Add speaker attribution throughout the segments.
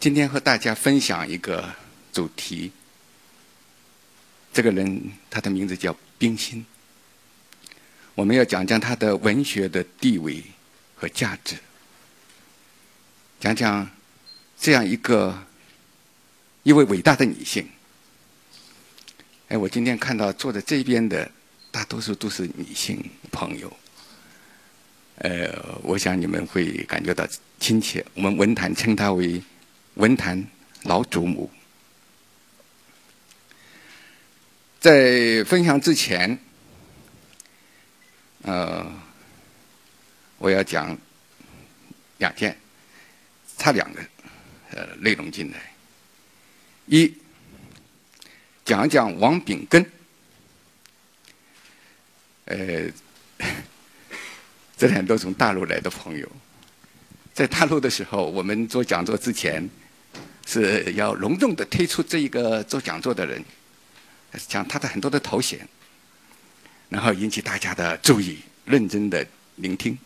Speaker 1: 今天和大家分享一个主题。这个人，他的名字叫冰心。我们要讲讲他的文学的地位和价值，讲讲这样一个一位伟大的女性。哎，我今天看到坐在这边的大多数都是女性朋友，呃，我想你们会感觉到亲切。我们文坛称她为文坛老祖母。在分享之前，呃，我要讲两件，差两个呃内容进来。一，讲讲王炳根，呃，这两都从大陆来的朋友，在大陆的时候，我们做讲座之前是要隆重的推出这一个做讲座的人。讲他的很多的头衔，然后引起大家的注意，认真的聆听。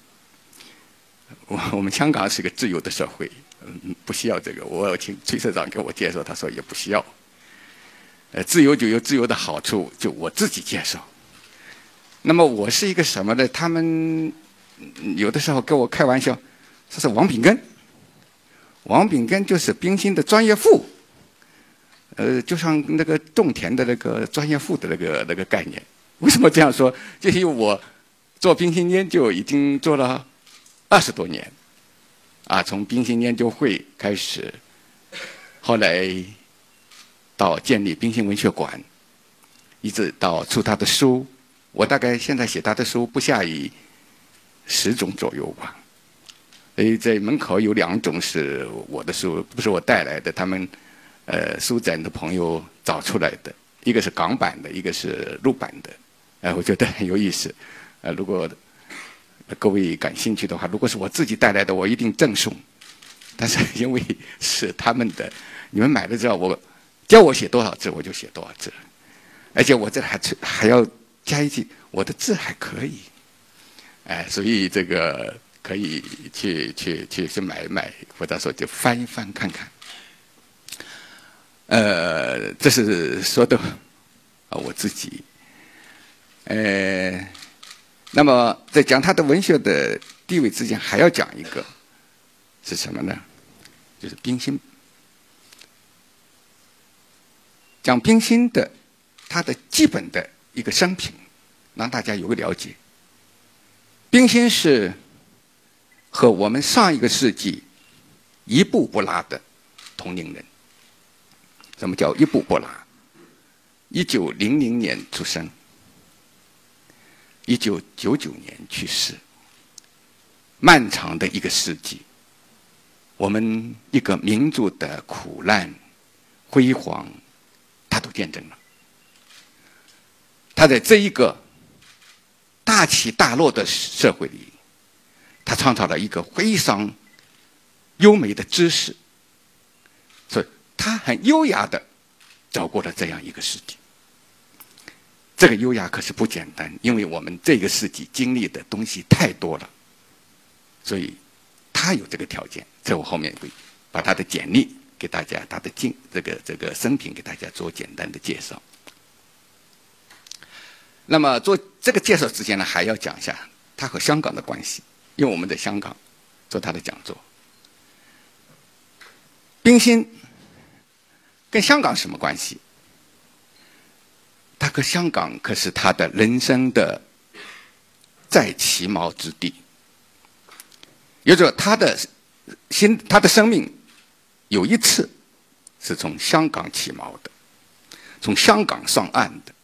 Speaker 1: 我我们香港是个自由的社会，嗯，不需要这个。我请崔社长给我介绍，他说也不需要。呃，自由就有自由的好处，就我自己介绍。那么我是一个什么呢？他们有的时候跟我开玩笑，说是王炳根。王炳根就是冰心的专业户。呃，就像那个种田的那个专业户的那个那个概念，为什么这样说？就因为我做冰心研究已经做了二十多年，啊，从冰心研究会开始，后来到建立冰心文学馆，一直到出他的书，我大概现在写他的书不下于十种左右吧。所在门口有两种是我的书，不是我带来的，他们。呃，书展的朋友找出来的，一个是港版的，一个是陆版的，哎，我觉得很有意思。呃，如果各位感兴趣的话，如果是我自己带来的，我一定赠送。但是 因为是他们的，你们买了之后，我叫我写多少字，我就写多少字。而且我这还还要加一句，我的字还可以。哎，所以这个可以去去去去买买，或者说就翻一翻看看。呃，这是说的啊，我自己。呃，那么在讲他的文学的地位之前，还要讲一个是什么呢？就是冰心。讲冰心的他的基本的一个生平，让大家有个了解。冰心是和我们上一个世纪一步不拉的同龄人。什么叫一步不拉？一九零零年出生，一九九九年去世。漫长的一个世纪，我们一个民族的苦难、辉煌，他都见证了。他在这一个大起大落的社会里，他创造了一个非常优美的知识。他很优雅的走过了这样一个世纪，这个优雅可是不简单，因为我们这个世纪经历的东西太多了，所以他有这个条件。在我后面会把他的简历给大家，他的经这个这个生平给大家做简单的介绍。那么做这个介绍之前呢，还要讲一下他和香港的关系，因为我们在香港做他的讲座，冰心。跟香港什么关系？他和香港可是他的人生的在起锚之地。也就是说，他的心，他的生命有一次是从香港起锚的，从香港上岸的。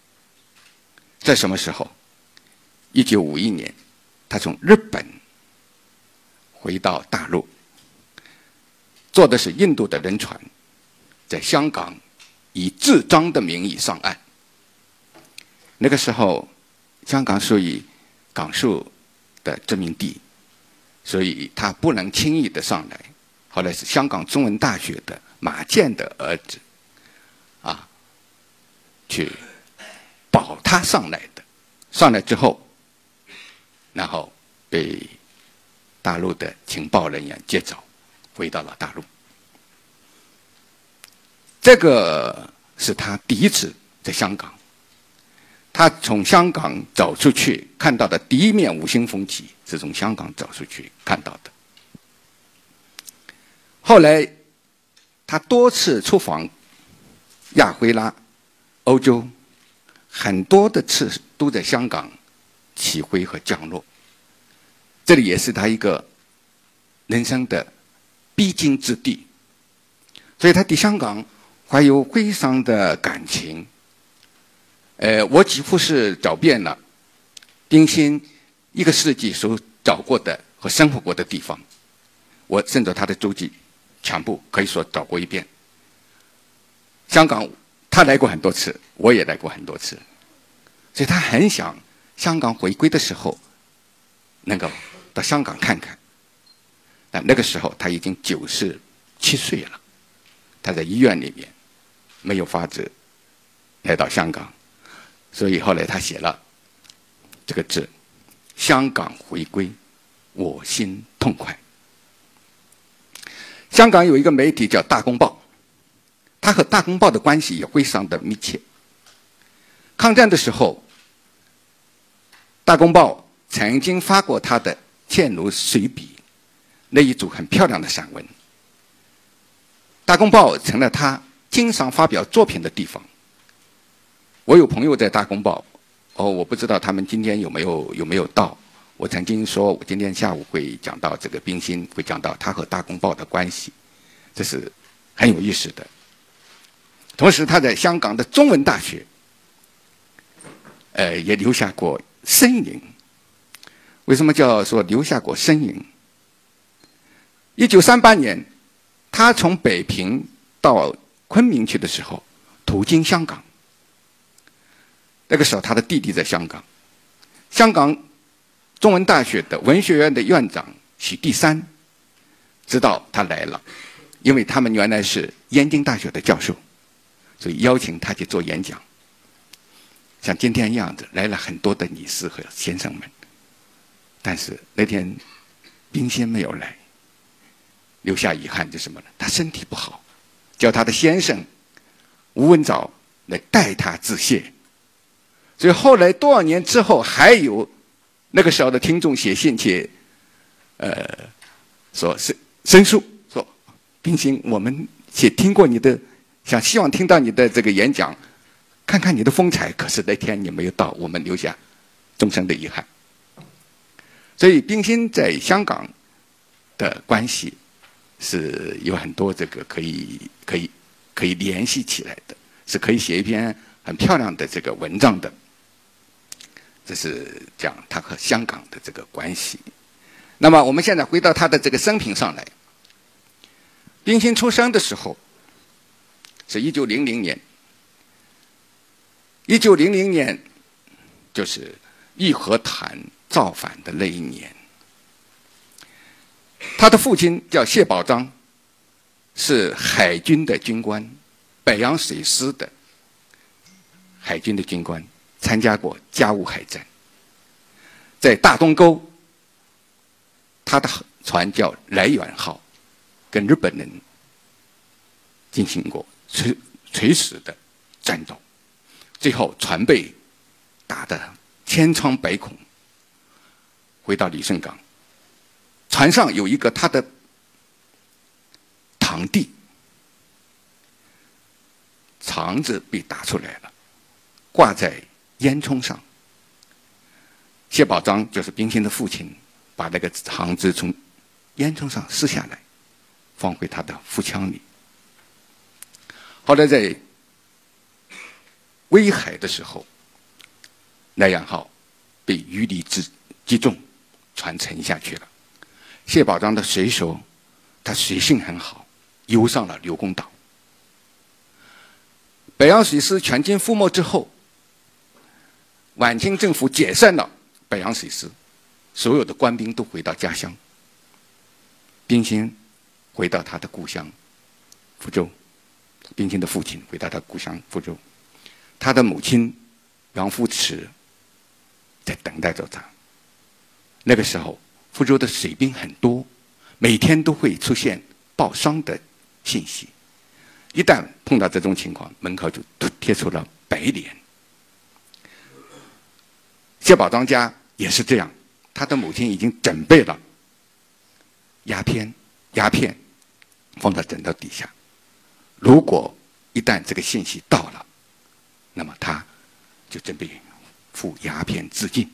Speaker 1: 在什么时候？一九五一年，他从日本回到大陆，坐的是印度的轮船。在香港以自张的名义上岸。那个时候，香港属于港属的殖民地，所以他不能轻易的上来。后来是香港中文大学的马建的儿子，啊，去保他上来的。上来之后，然后被大陆的情报人员接走，回到了大陆。这个是他第一次在香港。他从香港走出去看到的第一面五星红旗，是从香港走出去看到的。后来，他多次出访亚非拉、欧洲，很多的次都在香港起飞和降落。这里也是他一个人生的必经之地，所以他对香港怀有非常的感情。呃，我几乎是找遍了冰心一个世纪所找过的和生活过的地方，我顺着他的足迹，全部可以说找过一遍。香港他来过很多次，我也来过很多次，所以他很想香港回归的时候能够到香港看看。但那个时候他已经九十七岁了，他在医院里面没有法子来到香港。所以后来他写了这个字：“香港回归，我心痛快。”香港有一个媒体叫《大公报》，他和《大公报》的关系也非常的密切。抗战的时候，《大公报》曾经发过他的《倩如随笔》那一组很漂亮的散文，《大公报》成了他经常发表作品的地方。我有朋友在《大公报》，哦，我不知道他们今天有没有有没有到。我曾经说，我今天下午会讲到这个冰心，会讲到他和《大公报》的关系，这是很有意思的。同时，他在香港的中文大学，呃，也留下过身影。为什么叫说留下过身影？一九三八年，他从北平到昆明去的时候，途经香港。那个时候，他的弟弟在香港。香港中文大学的文学院的院长许第三知道他来了，因为他们原来是燕京大学的教授，所以邀请他去做演讲。像今天一样的来了很多的女士和先生们，但是那天冰心没有来，留下遗憾就什么呢？他身体不好，叫他的先生吴文藻来代他致谢。所以后来多少年之后，还有那个时候的听众写信去，呃，说申申诉说，冰心，我们也听过你的，想希望听到你的这个演讲，看看你的风采。可是那天你没有到，我们留下终生的遗憾。所以冰心在香港的关系是有很多这个可以可以可以联系起来的，是可以写一篇很漂亮的这个文章的。这是讲他和香港的这个关系。那么，我们现在回到他的这个生平上来。冰心出生的时候是一九零零年，一九零零年就是义和团造反的那一年。他的父亲叫谢宝章，是海军的军官，北洋水师的海军的军官。参加过甲午海战，在大东沟，他的船叫来远号，跟日本人进行过垂垂死的战斗，最后船被打得千疮百孔，回到李胜港，船上有一个他的堂弟，肠子被打出来了，挂在。烟囱上，谢宝章就是冰心的父亲，把那个肠子从烟囱上撕下来，放回他的腹腔里。后来在威海的时候，莱阳号被鱼雷击击中，船沉下去了。谢宝章的水手，他水性很好，游上了刘公岛。北洋水师全军覆没之后。晚清政府解散了北洋水师，所有的官兵都回到家乡。冰心回到他的故乡福州，冰心的父亲回到他故乡福州，他的母亲杨富慈在等待着他。那个时候，福州的水兵很多，每天都会出现报丧的信息。一旦碰到这种情况，门口就贴出了白脸。谢宝庄家也是这样，他的母亲已经准备了鸦片，鸦片放在枕头底下。如果一旦这个信息到了，那么他就准备赴鸦片自尽。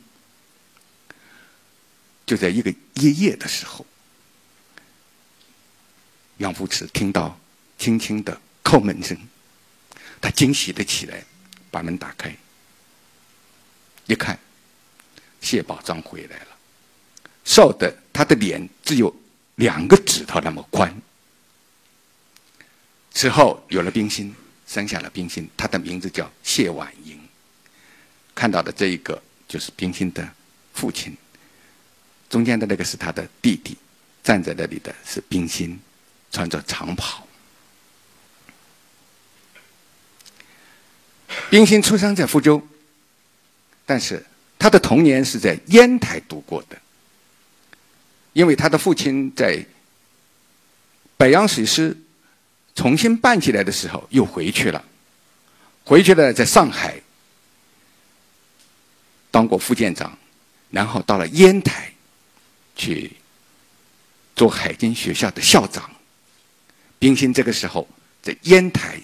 Speaker 1: 就在一个夜夜的时候，杨福慈听到轻轻的。叩门声，他惊喜的起来，把门打开，一看，谢宝章回来了，瘦的他的脸只有两个指头那么宽。此后有了冰心，生下了冰心，他的名字叫谢婉莹。看到的这一个就是冰心的父亲，中间的那个是他的弟弟，站在那里的是冰心，穿着长袍。冰心出生在福州，但是他的童年是在烟台度过的，因为他的父亲在北洋水师重新办起来的时候又回去了，回去了在上海当过副舰长，然后到了烟台去做海军学校的校长。冰心这个时候在烟台。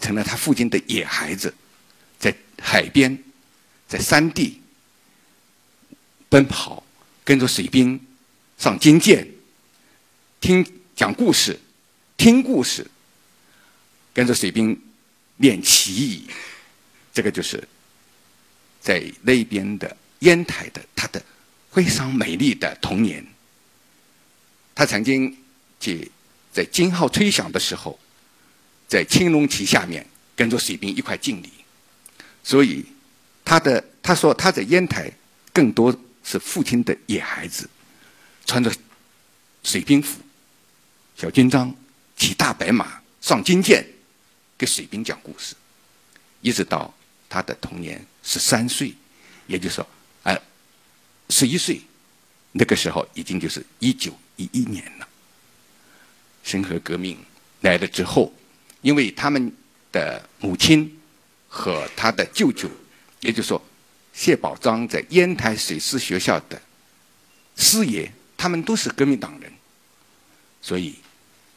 Speaker 1: 成了他父亲的野孩子，在海边，在山地奔跑，跟着水兵上金舰，听讲故事，听故事，跟着水兵练棋艺，这个就是在那边的烟台的他的非常美丽的童年。他曾经去在金号吹响的时候。在青龙旗下面跟着水兵一块敬礼，所以他的他说他在烟台更多是父亲的野孩子，穿着水兵服、小军装，骑大白马上金舰，给水兵讲故事，一直到他的童年十三岁，也就是说，哎，十一岁，那个时候已经就是一九一一年了。申河革命来了之后。因为他们的母亲和他的舅舅，也就是说谢宝章在烟台水师学校的师爷，他们都是革命党人，所以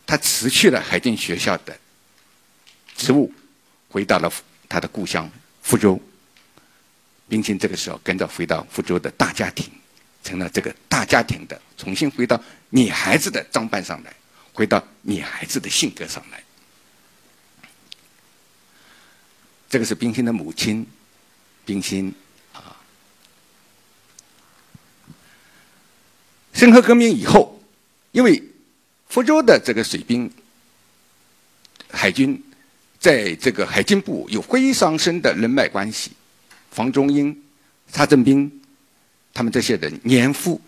Speaker 1: 他辞去了海军学校的职务，回到了他的故乡福州，冰心这个时候跟着回到福州的大家庭，成了这个大家庭的重新回到女孩子的装扮上来，回到女孩子的性格上来。这个是冰心的母亲，冰心啊。辛亥革命以后，因为福州的这个水兵、海军，在这个海军部有非常深的人脉关系，房中英、查正斌，他们这些人年富，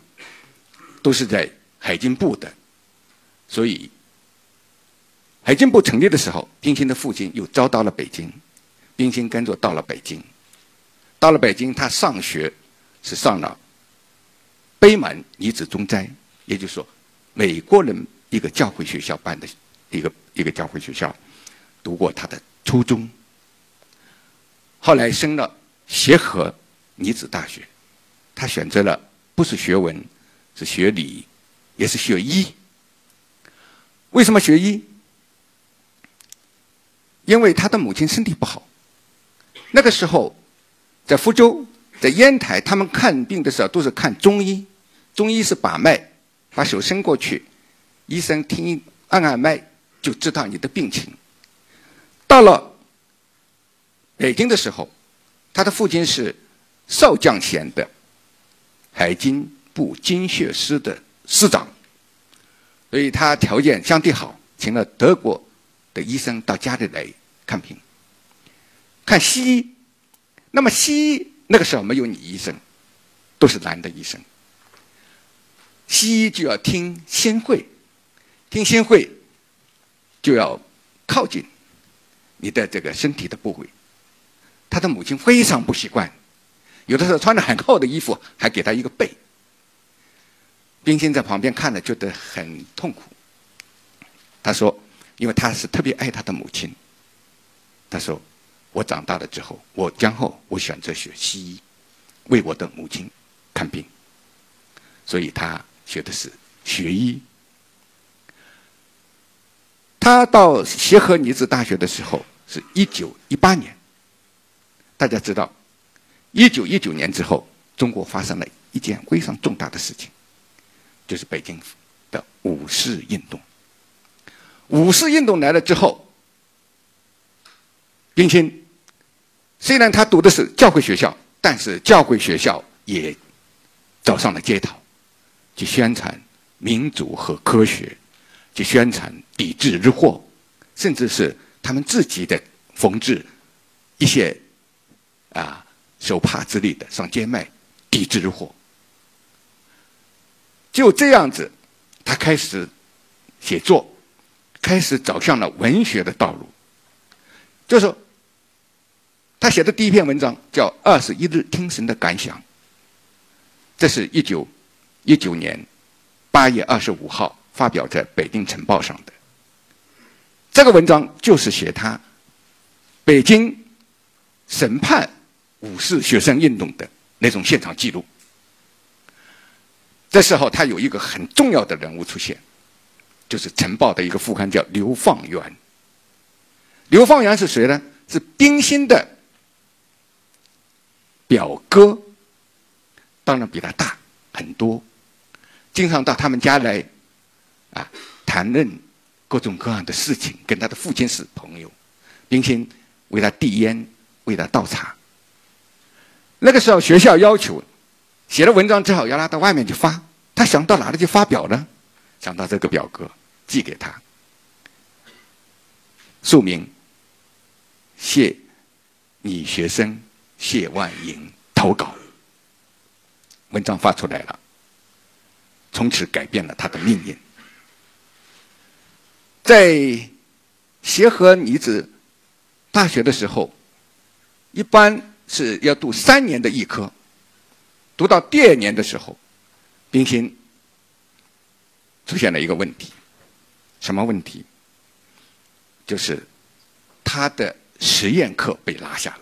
Speaker 1: 都是在海军部的，所以海军部成立的时候，冰心的父亲又招到了北京。冰心跟着到了北京，到了北京，他上学是上了北满女子中斋，也就是说，美国人一个教会学校办的一个一个教会学校，读过他的初中。后来升了协和女子大学，他选择了不是学文，是学理，也是学医。为什么学医？因为他的母亲身体不好。那个时候，在福州，在烟台，他们看病的时候都是看中医。中医是把脉，把手伸过去，医生听按按脉，就知道你的病情。到了北京的时候，他的父亲是少将衔的海军部精血师的师长，所以他条件相对好，请了德国的医生到家里来看病。看西医，那么西医那个时候没有女医生，都是男的医生。西医就要听心会，听心会就要靠近你的这个身体的部位。他的母亲非常不习惯，有的时候穿着很厚的衣服，还给他一个背。冰心在旁边看了，觉得很痛苦。他说：“因为他是特别爱他的母亲。他说：“我长大了之后，我将后我选择学西医，为我的母亲看病。所以他学的是学医。他到协和女子大学的时候是一九一八年。大家知道，一九一九年之后，中国发生了一件非常重大的事情，就是北京的五四运动。五四运动来了之后。”冰心虽然他读的是教会学校，但是教会学校也走上了街头，去宣传民主和科学，去宣传抵制日货，甚至是他们自己的缝制一些啊手帕之类的上街卖，抵制日货。就这样子，他开始写作，开始走向了文学的道路，就是。他写的第一篇文章叫《二十一日听神的感想》，这是一九一九年八月二十五号发表在《北京晨报》上的。这个文章就是写他北京审判五四学生运动的那种现场记录。这时候，他有一个很重要的人物出现，就是《晨报》的一个副刊叫刘放元。刘放元是谁呢？是冰心的。表哥当然比他大很多，经常到他们家来啊谈论各种各样的事情，跟他的父亲是朋友，冰心为他递烟，为他倒茶。那个时候学校要求写了文章之后要拿到外面去发，他想到哪里去发表呢？想到这个表格寄给他，署名谢女学生。谢万莹投稿，文章发出来了，从此改变了他的命运。在协和女子大学的时候，一般是要读三年的艺科，读到第二年的时候，冰心出现了一个问题，什么问题？就是他的实验课被拉下了。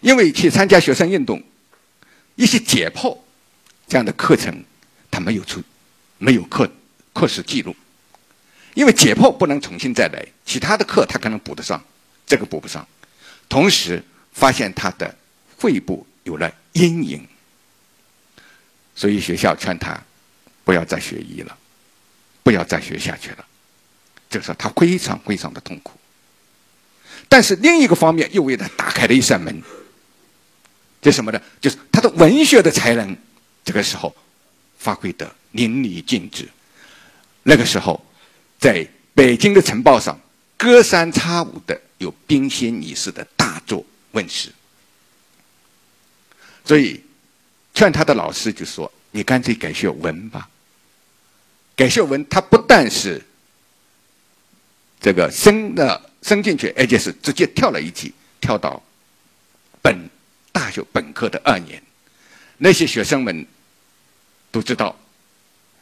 Speaker 1: 因为去参加学生运动，一些解剖这样的课程，他没有出，没有课课时记录。因为解剖不能重新再来，其他的课他可能补得上，这个补不上。同时发现他的肺部有了阴影，所以学校劝他不要再学医了，不要再学下去了。这个时候他非常非常的痛苦，但是另一个方面又为他打开了一扇门。这什么呢？就是他的文学的才能，这个时候发挥的淋漓尽致。那个时候，在北京的晨报上，隔三差五的有冰心女士的问世。所以，劝他的老师就说：“你干脆改学文吧。”改学文，他不但是这个升的升进去，而且是直接跳了一级，跳到本。大学本科的二年，那些学生们都知道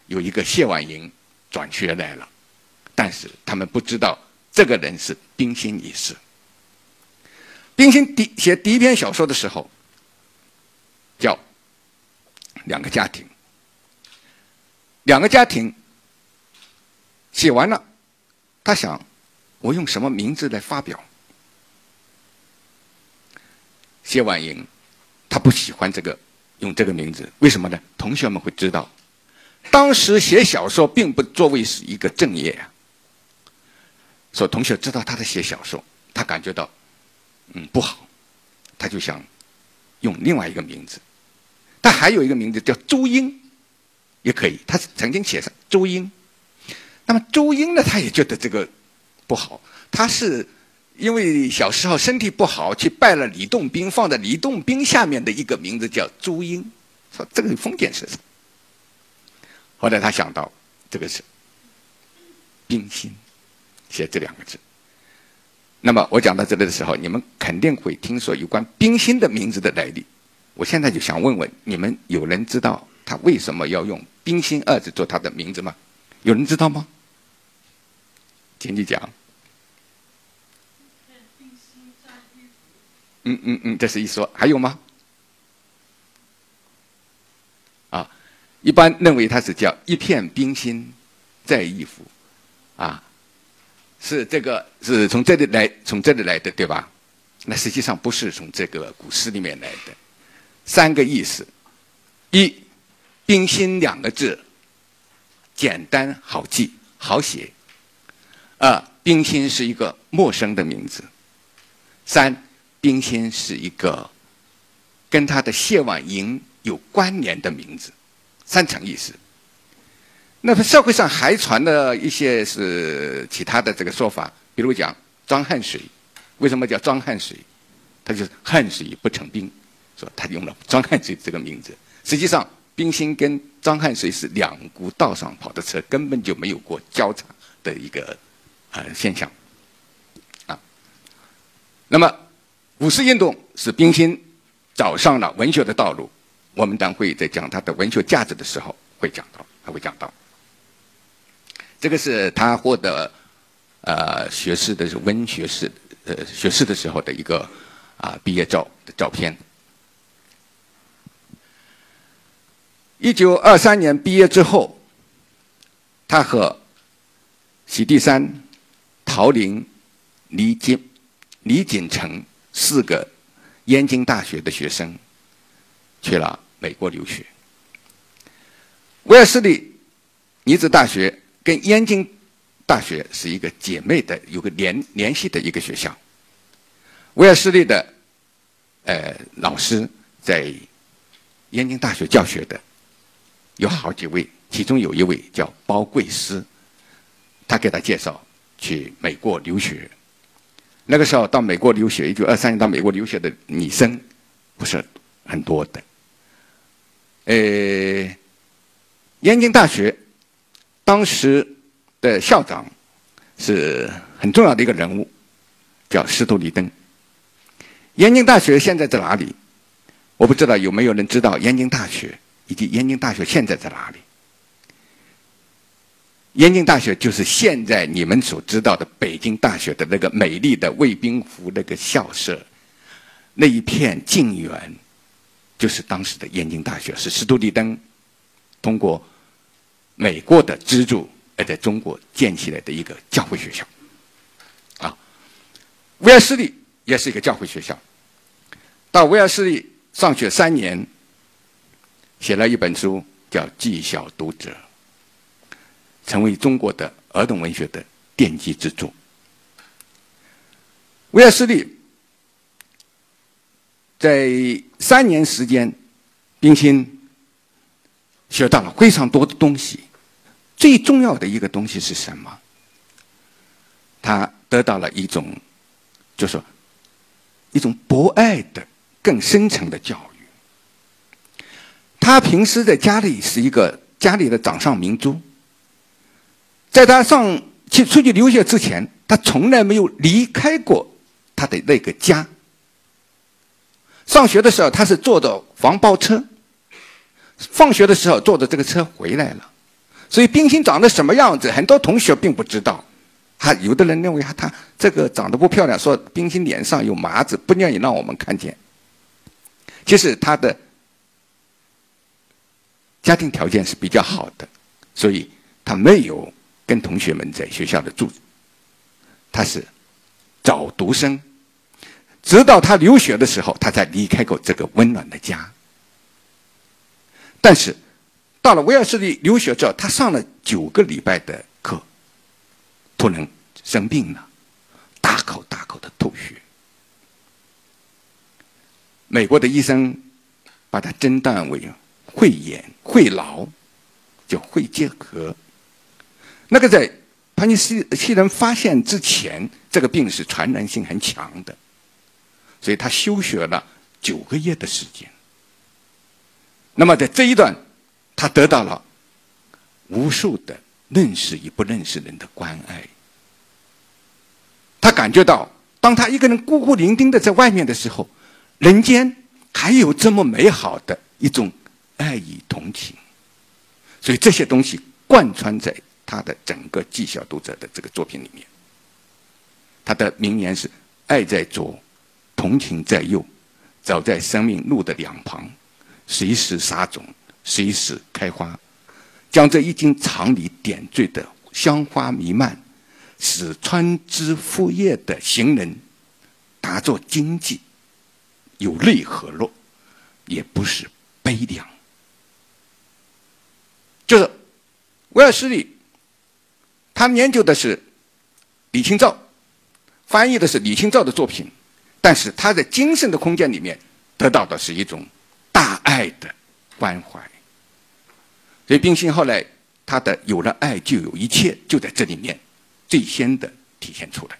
Speaker 1: 有一个谢婉莹转学来了，但是他们不知道这个人是冰心女士。冰心第写第一篇小说的时候，叫《两个家庭》，两个家庭写完了，他想我用什么名字来发表？谢婉莹，她不喜欢这个用这个名字，为什么呢？同学们会知道，当时写小说并不作为是一个正业啊。所以同学知道他在写小说，他感觉到嗯不好，他就想用另外一个名字。他还有一个名字叫朱英，也可以。他曾经写上朱英，那么朱英呢，他也觉得这个不好，他是。因为小时候身体不好，去拜了李洞宾，放在李洞宾下面的一个名字叫朱英，说这个是封建思想。后来他想到，这个是冰心写这两个字。那么我讲到这里的时候，你们肯定会听说有关冰心的名字的来历。我现在就想问问你们，有人知道他为什么要用冰心二字做他的名字吗？有人知道吗？请你讲。嗯嗯嗯，这是一说，还有吗？啊，一般认为它是叫一片冰心在一幅，啊，是这个是从这里来，从这里来的，对吧？那实际上不是从这个古诗里面来的。三个意思：一，冰心两个字简单好记好写；二，冰心是一个陌生的名字；三。冰心是一个跟他的谢婉莹有关联的名字，三层意思。那么社会上还传了一些是其他的这个说法，比如讲张汉水，为什么叫张汉水？他就是汉水不成冰，说他用了张汉水这个名字。实际上，冰心跟张汉水是两股道上跑的车，根本就没有过交叉的一个呃现象啊。那么。五四运动使冰心走上了文学的道路，我们等会在讲他的文学价值的时候会讲到，还会讲到。这个是他获得呃学士的是文学士呃学士的时候的一个啊毕业照的照片。一九二三年毕业之后，他和许地山、陶林、李锦、李锦成。四个燕京大学的学生去了美国留学。威尔士的女子大学跟燕京大学是一个姐妹的，有个联联系的一个学校。威尔士的呃老师在燕京大学教学的有好几位，其中有一位叫包贵斯，他给他介绍去美国留学。那个时候到美国留学，一九二三年到美国留学的女生不是很多的。呃，燕京大学当时的校长是很重要的一个人物，叫斯图里登。燕京大学现在在哪里？我不知道有没有人知道燕京大学以及燕京大学现在在哪里？燕京大学就是现在你们所知道的北京大学的那个美丽的卫兵服那个校舍，那一片静园，就是当时的燕京大学，是斯图里登通过美国的资助而在中国建起来的一个教会学校。啊，威尔士利也是一个教会学校。到威尔士利上学三年，写了一本书叫《记小读者》。成为中国的儿童文学的奠基之作。威尔斯利在三年时间，冰心学到了非常多的东西。最重要的一个东西是什么？他得到了一种，就说一种博爱的、更深层的教育。他平时在家里是一个家里的掌上明珠。在他上去出去留学之前，他从来没有离开过他的那个家。上学的时候，他是坐着黄包车；放学的时候，坐着这个车回来了。所以，冰心长得什么样子，很多同学并不知道。他有的人认为他这个长得不漂亮，说冰心脸上有麻子，不愿意让我们看见。其实他的家庭条件是比较好的，所以他没有。跟同学们在学校的住，他是早读生，直到他留学的时候，他才离开过这个温暖的家。但是到了威尔士利留学之后，他上了九个礼拜的课，突然生病了，大口大口的吐血。美国的医生把他诊断为肺炎、肺痨，叫肺结核。那个在帕尼西西人发现之前，这个病是传染性很强的，所以他休学了九个月的时间。那么在这一段，他得到了无数的认识与不认识人的关爱。他感觉到，当他一个人孤孤零零的在外面的时候，人间还有这么美好的一种爱与同情。所以这些东西贯穿在。他的整个《记小读者》的这个作品里面。他的名言是：“爱在左，同情在右，走在生命路的两旁，随时撒种，随时开花，将这一经常理点缀的香花弥漫，使穿枝覆叶的行人达作经济，有泪何落，也不是悲凉。”就是威尔斯利，他研究的是李清照。翻译的是李清照的作品，但是他在精神的空间里面得到的是一种大爱的关怀。所以冰心后来他的有了爱就有一切，就在这里面最先的体现出来。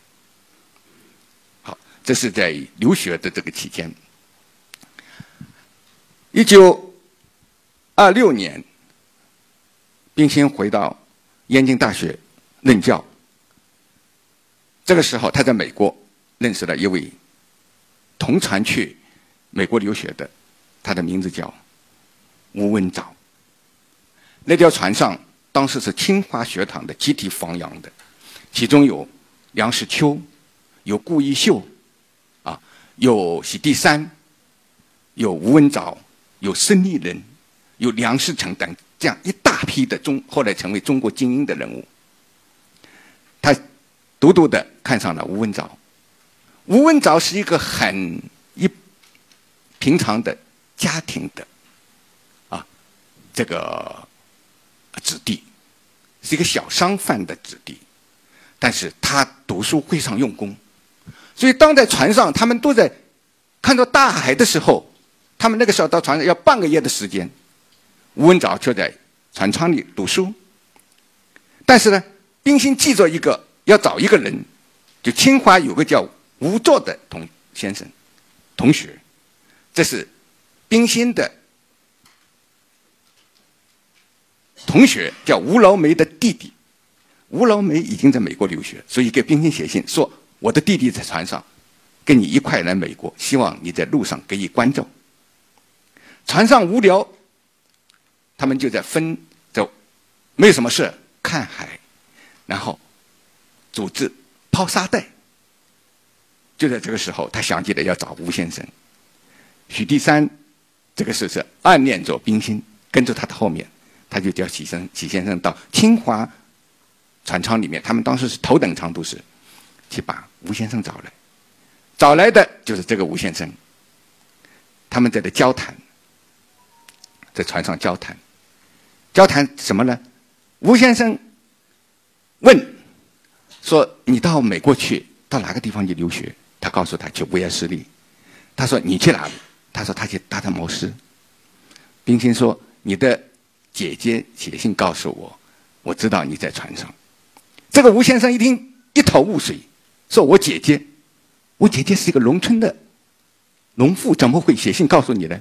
Speaker 1: 好，这是在留学的这个期间。一九二六年，冰心回到燕京大学任教。这个时候，他在美国认识了一位同船去美国留学的，他的名字叫吴文藻。那条船上当时是清华学堂的集体放羊的，其中有梁实秋，有顾一秀，啊，有许地山，有吴文藻，有孙立人，有梁思成等这样一大批的中后来成为中国精英的人物。他。独独的看上了吴文藻。吴文藻是一个很一平常的家庭的啊，这个子弟，是一个小商贩的子弟，但是他读书非常用功，所以当在船上，他们都在看到大海的时候，他们那个时候到船上要半个月的时间，吴文藻却在船舱里读书。但是呢，冰心记着一个。要找一个人，就清华有个叫吴作的同先生同学，这是冰心的同学，叫吴老梅的弟弟。吴老梅已经在美国留学，所以给冰心写信说：“我的弟弟在船上，跟你一块来美国，希望你在路上给予关照。”船上无聊，他们就在分走，没什么事，看海，然后。组织抛沙袋，就在这个时候，他想起了要找吴先生。许地山，这个时候是暗恋着冰心，跟着他的后面，他就叫许生许先生到清华船舱里面，他们当时是头等舱都是，去把吴先生找来。找来的就是这个吴先生，他们在这交谈，在船上交谈，交谈什么呢？吴先生问。说你到美国去，到哪个地方去留学？他告诉他去威尔斯利。他说你去哪里？他说他去达特茅斯。冰心说你的姐姐写信告诉我，我知道你在船上。这个吴先生一听一头雾水，说我姐姐，我姐姐是一个农村的农妇，怎么会写信告诉你呢？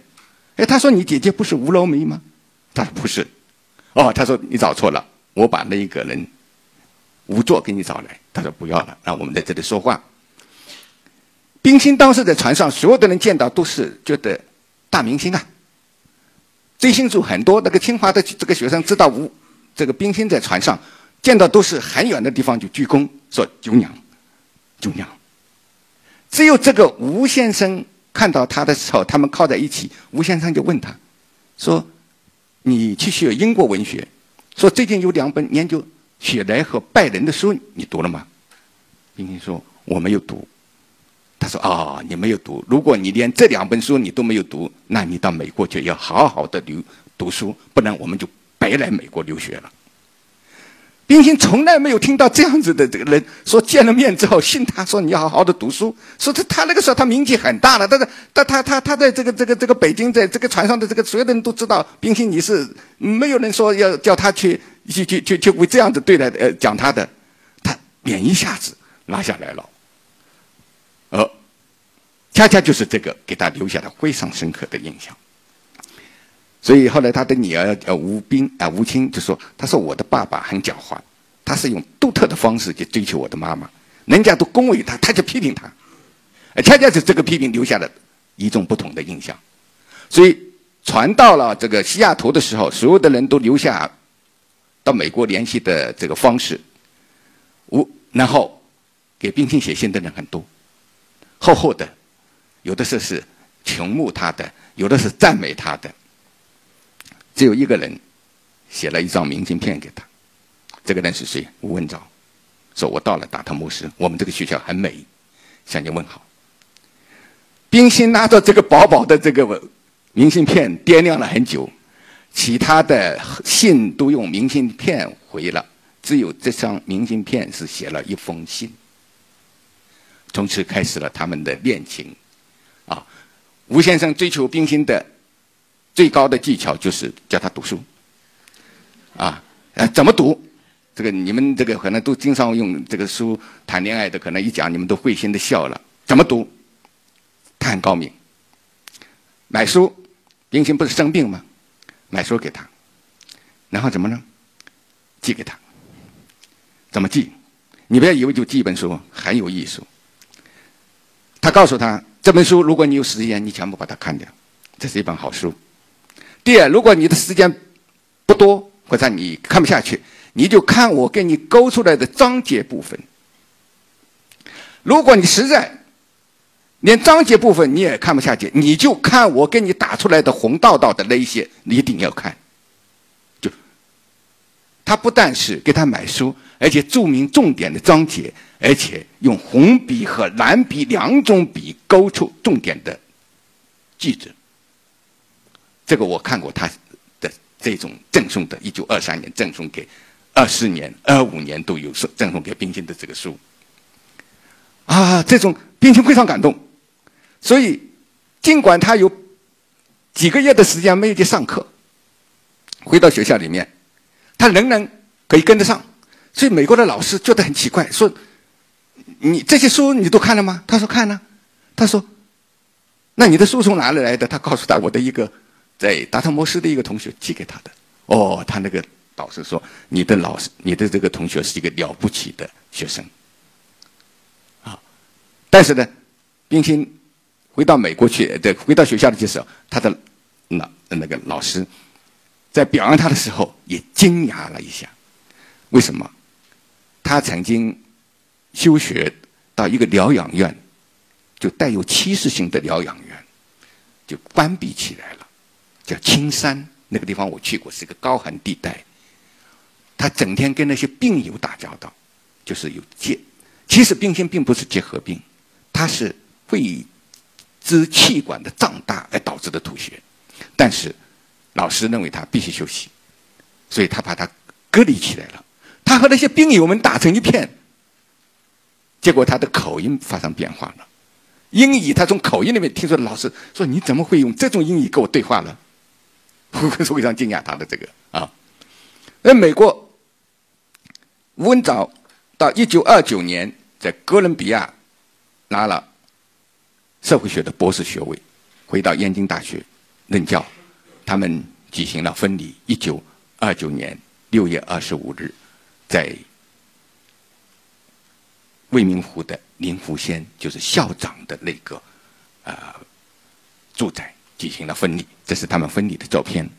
Speaker 1: 哎，他说你姐姐不是吴老梅吗？他说不是。哦，他说你找错了，我把那个人。吴作给你找来，他说不要了，让我们在这里说话。冰心当时在船上，所有的人见到都是觉得大明星啊，追星族很多。那个清华的这个学生知道吴这个冰心在船上，见到都是很远的地方就鞠躬说九娘，九娘。只有这个吴先生看到他的时候，他们靠在一起，吴先生就问他，说：“你去学英国文学，说最近有两本研究。”雪莱和拜仁的书你读了吗？冰心说我没有读。说啊，你没有读。如果你连这两本书你都没有读，那你到美国去要好好的留读书，不然我们就白来美国留学了。冰心从来没有听到这样子的这个人说见了面之后信他说你要好好的读书。说他他那个时候他名气很大了，但是但他他他在这个这个这个北京在这个船上的这个所有的人都知道冰心你是没有人说要叫他去。去去去去会这样子对待呃讲他的，他脸一下子拉下来了，呃恰恰就是这个给他留下了非常深刻的印象。所以后来他的女儿呃吴斌啊吴清就说：“他说我的爸爸很狡猾，他是用独特的方式去追求我的妈妈，人家都恭维他，他就批评他，恰恰是这个批评留下了一种不同的印象。所以传到了这个西雅图的时候，所有的人都留下。”到美国联系的这个方式，吴然后给冰心写信的人很多，厚厚的，有的是是穷慕他的，有的是赞美他的，只有一个人写了一张明信片给他，这个人是谁？吴文藻，说我到了达特茅斯，我们这个学校很美，向你问好。冰心拿着这个薄薄的这个明信片掂量了很久，其他的信都用明信片回了，只有这张明信片是写了一封信。从此开始了他们的恋情。吴先生追求冰心的最高的技巧就是教他读书。啊，呃，怎么读？这个你们这个可能都经常用这个书谈恋爱的，可能一讲你们都会心的笑了。怎么读？他很高明。买书，冰心不是生病吗？买书给他，然后怎么呢？寄给他。怎么寄？你不要以为就寄一本书，很有艺术。他告诉他，这本书如果你有时间，你全部把它看掉，这是一本好书。第二，如果你的时间不多，或者你看不下去，你就看我给你勾出来的章节部分。如果你实在连章节部分你也看不下去，你就看我给你打出来的红道道的那一些，你一定要看。就他不但是给他买书，而且注明重点的章节，而且用红笔和蓝笔两种笔勾出重点的句子。这个我看过他的这种赠送的，一九二三年赠送给二四年、二五年都有送赠送给冰心的这个书。啊，这种冰心非常感动。所以，尽管他有几个月的时间没有去上课，回到学校里面，他仍然可以跟得上。所以美国的老师觉得很奇怪，说：“你这些书你都看了吗？”他说：“看了。”他说：“那你的书从哪里来的？”他告诉他：“我的一个在达特摩斯的一个同学寄给他的。”哦，他那个导师说：“你的老师，你的这个同学是一个了不起的学生。”啊，但是呢，冰心。回到美国去，对，回到学校的时候，他的那那个老师在表扬他的时候也惊讶了一下。为什么？他曾经休学到一个疗养院，就带有歧视性的疗养院，就关闭起来了，叫青山那个地方我去过，是一个高寒地带。他整天跟那些病友打交道，就是有结，其实病性并不是结核病，他是胃。支气管的胀大而导致的吐血，但是老师认为他必须休息，所以他把他隔离起来了。他和那些病友们打成一片，结果他的口音发生变化了。英语他从口音里面听说，老师说：“你怎么会用这种英语跟我对话呢？” 我是非常惊讶他的这个啊。在美国，吴文藻到一九二九年在哥伦比亚拿了。社会学的博士学位，回到燕京大学任教。他们举行了婚礼。一九二九年六月二十五日，在未名湖的林湖仙，就是校长的那个啊住宅举行了婚礼。这是他们婚礼的照片。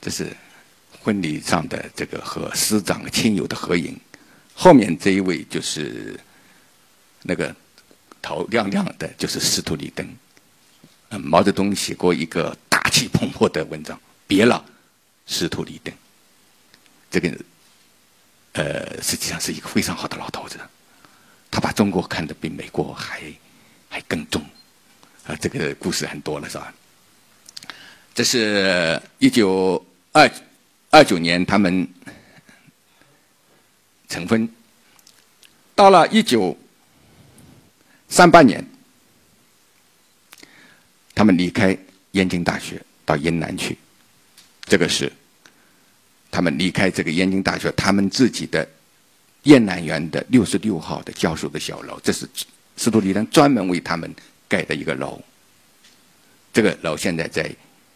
Speaker 1: 这是婚礼上的这个和师长亲友的合影。后面这一位就是那个。头亮亮的，就是司徒李登。嗯毛泽东写过一个大气磅礴的文章，别了司徒李登。这个，呃，实际上是一个非常好的老头子，他把中国看得比美国还还更重。啊，这个故事很多了，是吧？这是一九二二九年他们成婚，到了一九。三八年，他们离开燕京大学到云南去。这个是他们离开这个燕京大学，他们自己的燕南园的六十六号的教授的小楼，这是司徒立登专门为他们盖的一个楼。这个楼现在在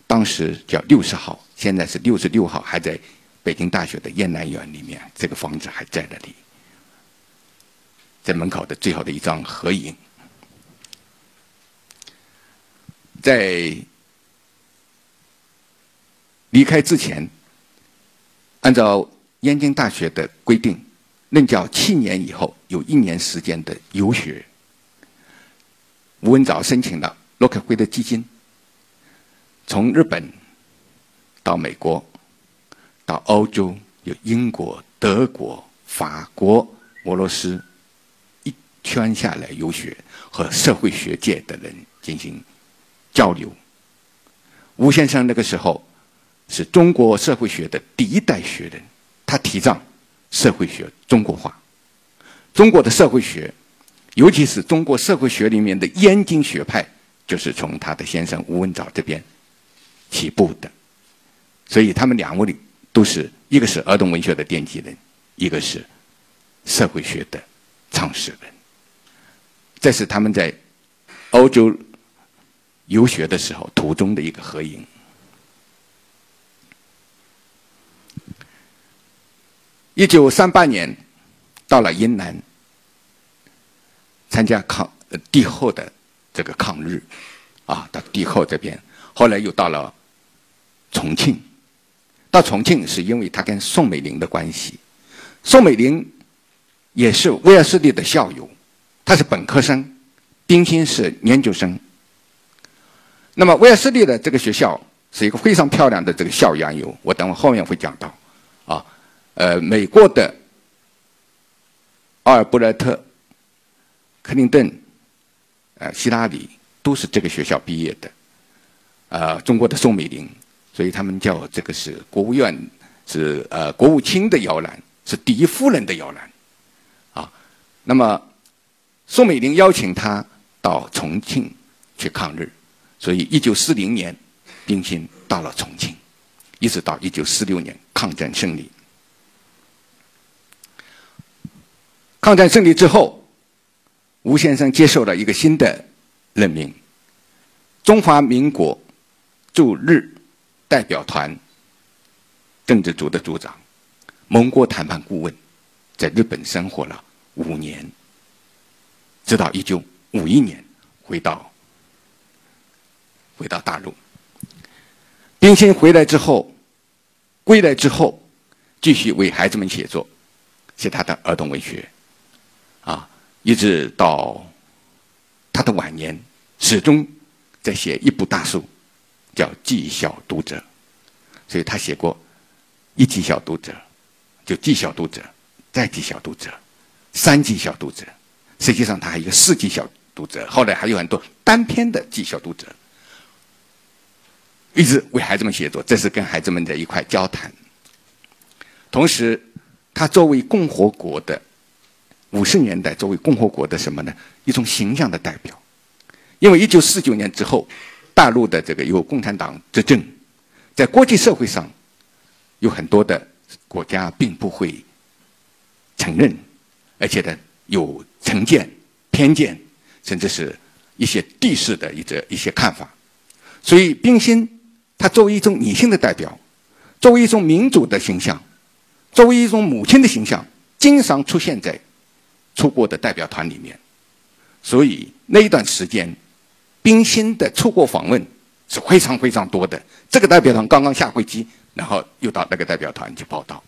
Speaker 1: 当时叫六十号，现在是六十六号，还在北京大学的燕南园里面，这个房子还在那里。在门口的最好的一张合影。在离开之前，按照燕京大学的规定，任教七年以后有一年时间的游学。吴文藻申请了洛克菲勒基金，从日本到美国，到欧洲，有英国、德国、法国、俄罗斯一圈下来游学，和社会学界的人进行交流。吴先生那个时候是中国社会学的第一代学人，他提倡社会学中国化，中国的社会学。尤其是中国社会学里面的燕京学派，就是从他的先生吴文藻这边起步的，所以他们两位都是一个是儿童文学的奠基人，一个是社会学的创始人。这是他们在欧洲游学的时候途中的一个合影。一九三八年到了云南。参加抗帝后的这个抗日，啊，到帝后这边，后来又到了重庆。到重庆是因为他跟宋美龄的关系。宋美龄也是威尔士利的校友，他是本科生，冰心是研究生。那么威尔士利的这个学校是一个非常漂亮的这个校园游，我等会后面会讲到。呃，美国的奥尔布莱特。克林顿、呃，希拉里都是这个学校毕业的，呃，中国的宋美龄，所以他们叫这个是国务院是呃国务卿的摇篮，是第一夫人的摇篮，啊，那么宋美龄邀请他到重庆去抗日，所以一九四零年，冰心到了重庆，一直到一九四六年抗战胜利，抗战胜利之后。吴先生接受了一个新的任命，中华民国驻日代表团政治组的组长，盟国谈判顾问，在日本生活了五年，直到一九五一年回到回到大陆。冰心回来之后，归来之后，继续为孩子们写作，写他的儿童文学，啊。一直到他的晚年，始终在写一部大书，叫《记小读者》。所以他写过《一级小读者》，就《记小读者》，再《记小读者》，三《级小读者》。实际上他还有四《级小读者》，后来还有很多单篇的《记小读者》，一直为孩子们写作。这是跟孩子们在一块交谈。同时，他作为共和国的。五十年代作为共和国的什么呢？一种形象的代表，因为一九四九年之后，大陆的这个由共产党执政，在国际社会上，有很多的国家并不会承认，而且呢有成见、偏见，甚至是一些地势的一些一些看法。所以，冰心她作为一种女性的代表，作为一种民主的形象，作为一种母亲的形象，经常出现在。出国的代表团里面，所以那一段时间，冰心的出国访问是非常非常多的。这个代表团刚刚下飞机，然后又到那个代表团去报道。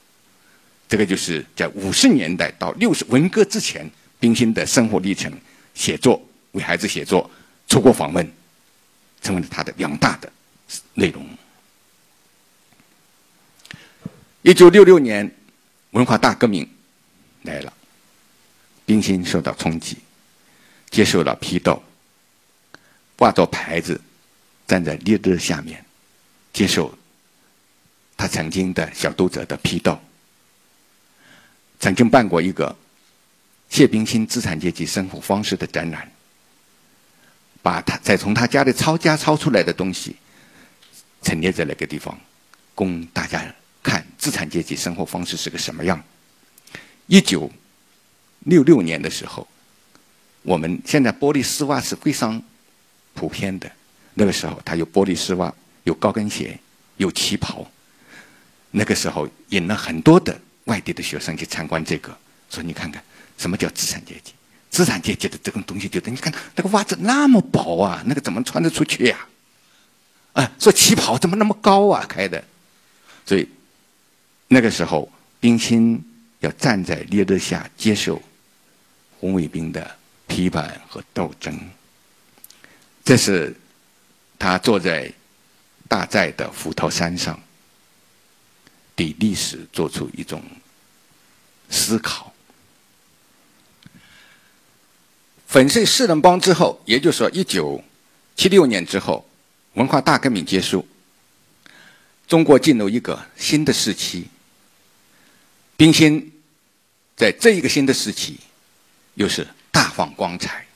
Speaker 1: 这个就是在五十年代到六十文革之前，冰心的生活历程、写作、为孩子写作、出国访问，成为了他的两大的内容。一九六六年，文化大革命来了。冰心受到冲击，接受了批斗，挂着牌子，站在烈日下面，接受他曾经的小读者的批斗。曾经办过一个谢冰心资产阶级生活方式的展览，把他再从他家里抄家抄出来的东西陈列在那个地方，供大家看资产阶级生活方式是个什么样。一九。六六年的时候，我们现在玻璃丝袜是非常普遍的。那个时候，他有玻璃丝袜，有高跟鞋，有旗袍。那个时候，引了很多的外地的学生去参观这个，说：“你看看，什么叫资产阶级？资产阶级的这种东西，就是你看那个袜子那么薄啊，那个怎么穿得出去呀？啊，说旗袍怎么那么高啊？开的，所以那个时候，冰心要站在烈日下接受红卫兵的批判和斗争。这是他坐在大寨的斧头山上，对历史做出一种思考。粉碎四人帮之后，也就是说，一九七六年之后，文化大革命结束，中国进入一个新的时期。冰心在这一个新的时期，又是大放光彩。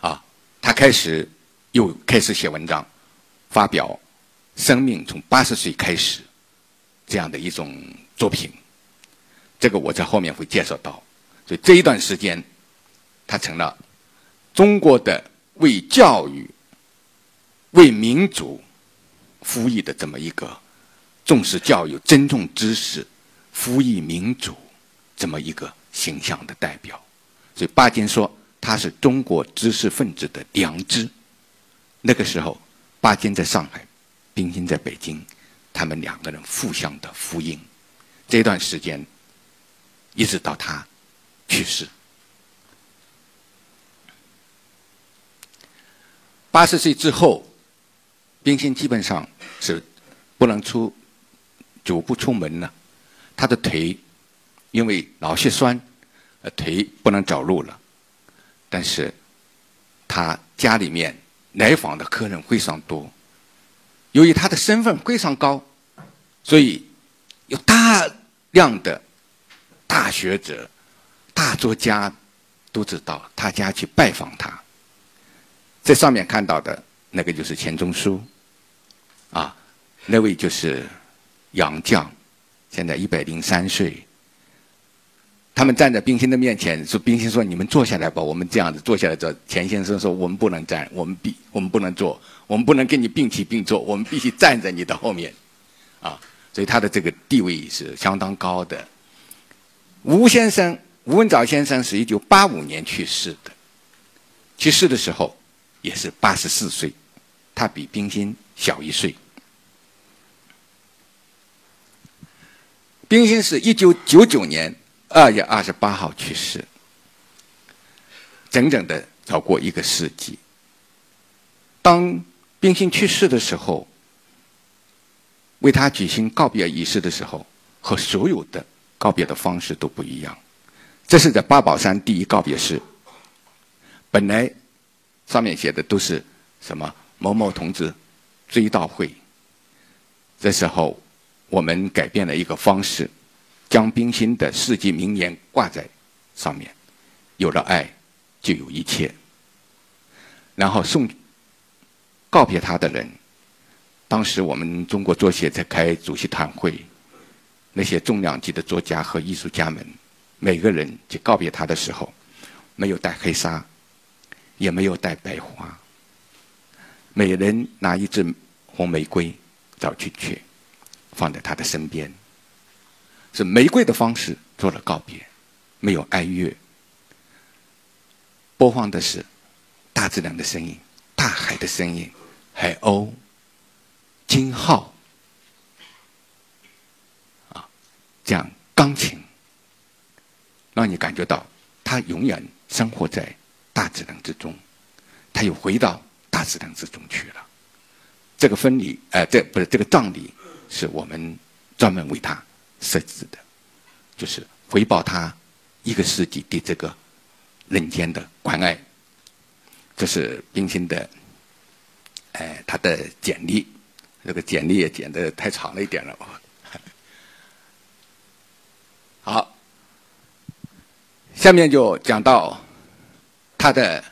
Speaker 1: 啊，他开始又开始写文章，发表《生命从八十岁开始》这样的一种作品。这个我在后面会介绍到。所以这一段时间。他成了中国的为教育、为民族服役的这么一个重视教育、尊重知识、服役民主这么一个形象的代表。所以巴金说他是中国知识分子的良知。那个时候，巴金在上海，冰心在北京，他们两个人互相的呼应。这段时间，一直到他去世。八十岁之后，冰心基本上是不能出，足不出门了。他的腿因为脑血栓，呃，腿不能走路了。但是他家里面来访的客人非常多，由于他的身份非常高，所以有大量的大学者、大作家都知道他家去拜访他。在上面看到的那个就是钱钟书，啊，那位就是杨绛，现在一百零三岁。他们站在冰心的面前，说：“冰心说，你们坐下来吧，我们这样子坐下来。”这钱先生说：“我们不能站，我们必我们不能坐，我们不能跟你并起并坐，我们必须站在你的后面。”啊，所以他的这个地位是相当高的。吴先生，吴文藻先生是一九八五年去世的，去世的时候。也是八十四岁，他比冰心小一岁。冰心是一九九九年二月二十八号去世，整整的早过一个世纪。当冰心去世的时候，为他举行告别仪式的时候，和所有的告别的方式都不一样。这是在八宝山第一告别式，本来。上面写的都是什么某某同志追悼会。这时候，我们改变了一个方式，将冰心的世纪名言挂在上面。有了爱，就有一切。然后送告别他的人。当时我们中国作协在开主席团会，那些重量级的作家和艺术家们，每个人去告别他的时候，没有戴黑纱。也没有带白花，每人拿一支红玫瑰找去去，放在他的身边，是玫瑰的方式做了告别，没有哀乐，播放的是大自然的声音，大海的声音，海鸥、金号啊，这样钢琴，让你感觉到他永远生活在。大自然之中，他又回到大自然之中去了。这个婚礼，呃，这不是这个葬礼，是我们专门为他设置的，就是回报他一个世纪对这个人间的关爱。这是冰心的，哎，他的简历，这个简历也简的太长了一点了。好，下面就讲到。他的，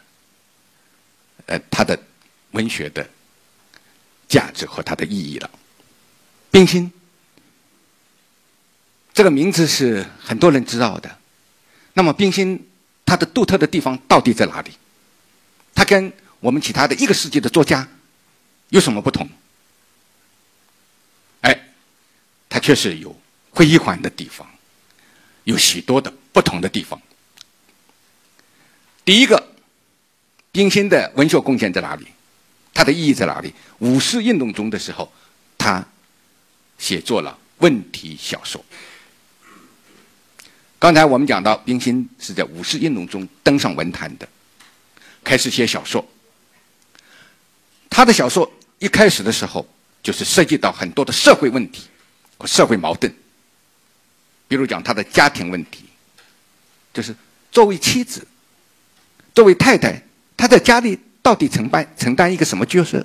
Speaker 1: 呃，他的文学的价值和它的意义了。冰心这个名字是很多人知道的。那么，冰心它的独特的地方到底在哪里？它跟我们其他的一个世纪的作家有什么不同？哎，它确实有辉煌的地方，有许多的不同的地方。第一个，冰心的文学贡献在哪里？它的意义在哪里？五四运动中的时候，他写作了《问题小说。刚才我们讲到，冰心是在五四运动中登上文坛的，开始写小说。他的小说一开始的时候，就是涉及到很多的社会问题和社会矛盾，比如讲他的家庭问题，就是作为妻子、作为太太，他在家里到底承担承担一个什么角色？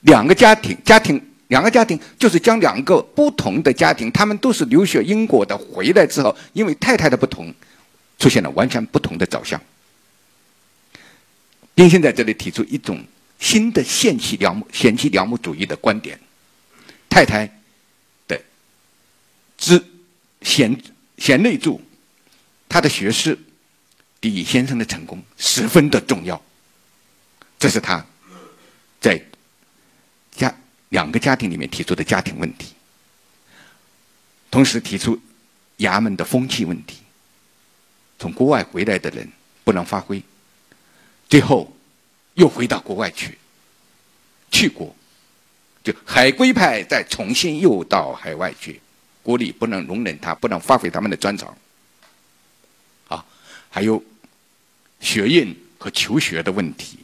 Speaker 1: 两个家庭，家庭两个家庭，就是将两个不同的家庭，他们都是留学英国的，回来之后，因为太太的不同，出现了完全不同的走向。冰心在这里提出一种新的贤妻良母、贤妻良母主义的观点：太太的知贤贤内助，他的学识，李先生的成功十分的重要。这是他在。两个家庭里面提出的家庭问题，同时提出衙门的风气问题。从国外回来的人不能发挥，最后又回到国外去，去过，就海归派再重新又到海外去，国里不能容忍他，不能发挥他们的专长。啊，还有学运和求学的问题，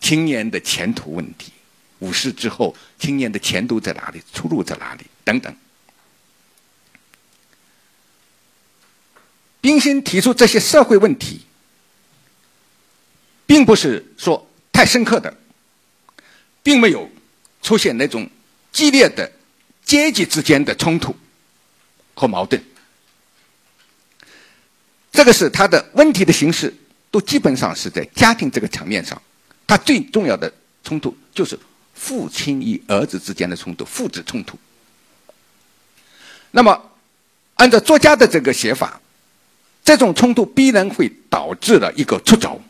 Speaker 1: 青年的前途问题。五四之后，青年的前途在哪里？出路在哪里？等等。冰心提出这些社会问题，并不是说太深刻的，并没有出现那种激烈的阶级之间的冲突和矛盾。这个是他的问题的形式，都基本上是在家庭这个层面上，他最重要的冲突就是。父亲与儿子之间的冲突，父子冲突。那么，按照作家的这个写法，这种冲突必然会导致了一个出走、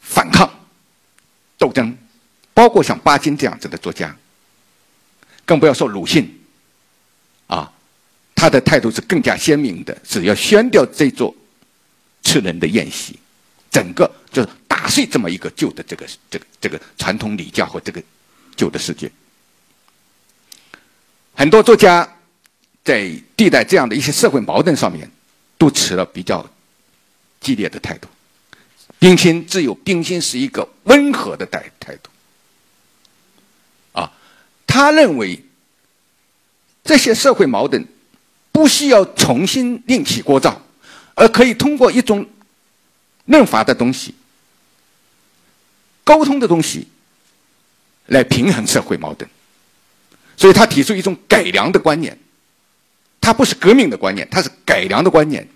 Speaker 1: 反抗、斗争，包括像巴金这样子的作家，更不要说鲁迅，啊，他的态度是更加鲜明的，是要掀掉这座吃人的宴席，整个就是打碎这么一个旧的这个这个这个传统礼教和这个。旧的世界，很多作家在对待这样的一些社会矛盾上面，都持了比较激烈的态度。冰心只有冰心是一个温和的态态度，啊，他认为这些社会矛盾不需要重新另起锅灶，而可以通过一种润法的东西、沟通的东西。来平衡社会矛盾，所以他提出一种改良的观念，他不是革命的观念，他是改良的观念。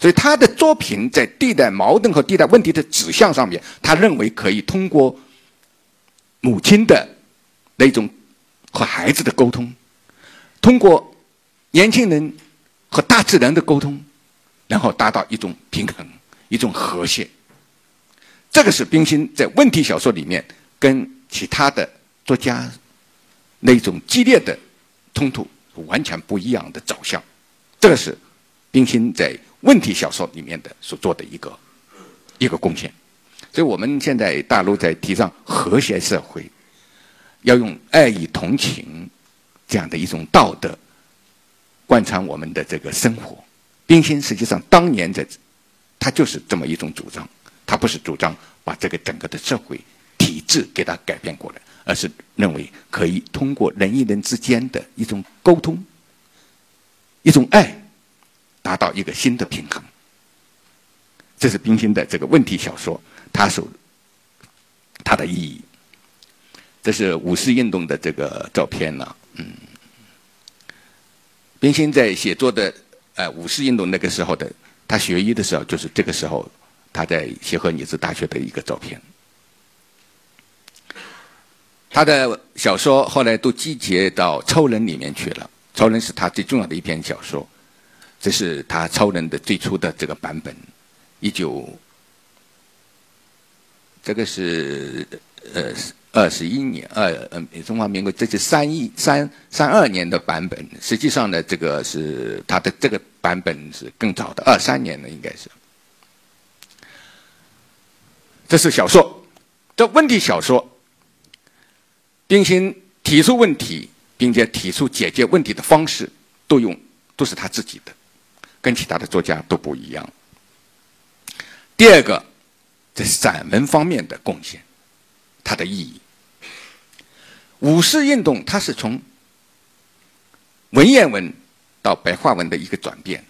Speaker 1: 所以他的作品在对待矛盾和对待问题的指向上面，他认为可以通过母亲的那种和孩子的沟通，通过年轻人和大自然的沟通，然后达到一种平衡、一种和谐。这个是冰心在问题小说里面跟。其他的作家那种激烈的冲突完全不一样的走向，这个是冰心在问题小说里面的所做的一个一个贡献。所以我们现在大陆在提倡和谐社会，要用爱与同情这样的一种道德贯穿我们的这个生活。冰心实际上当年在他就是这么一种主张，他不是主张把这个整个的社会。体制给他改变过来，而是认为可以通过人与人之间的一种沟通、一种爱，达到一个新的平衡。这是冰心的这个问题小说，它所它的意义。这是五四运动的这个照片呢，嗯，冰心在写作的呃五四运动那个时候的，他学医的时候，就是这个时候他在协和女子大学的一个照片。他的小说后来都集结到《超人》里面去了，《超人》是他最重要的一篇小说，这是他《超人》的最初的这个版本，一九，这个是呃二十一年二呃中华民国这是三一三三二年的版本，实际上呢，这个是他的这个版本是更早的二三年的应该是，这是小说，这问题小说。冰心提出问题，并且提出解决问题的方式，都用都是他自己的，跟其他的作家都不一样。第二个，在散文方面的贡献，它的意义。五四运动它是从文言文到白话文的一个转变。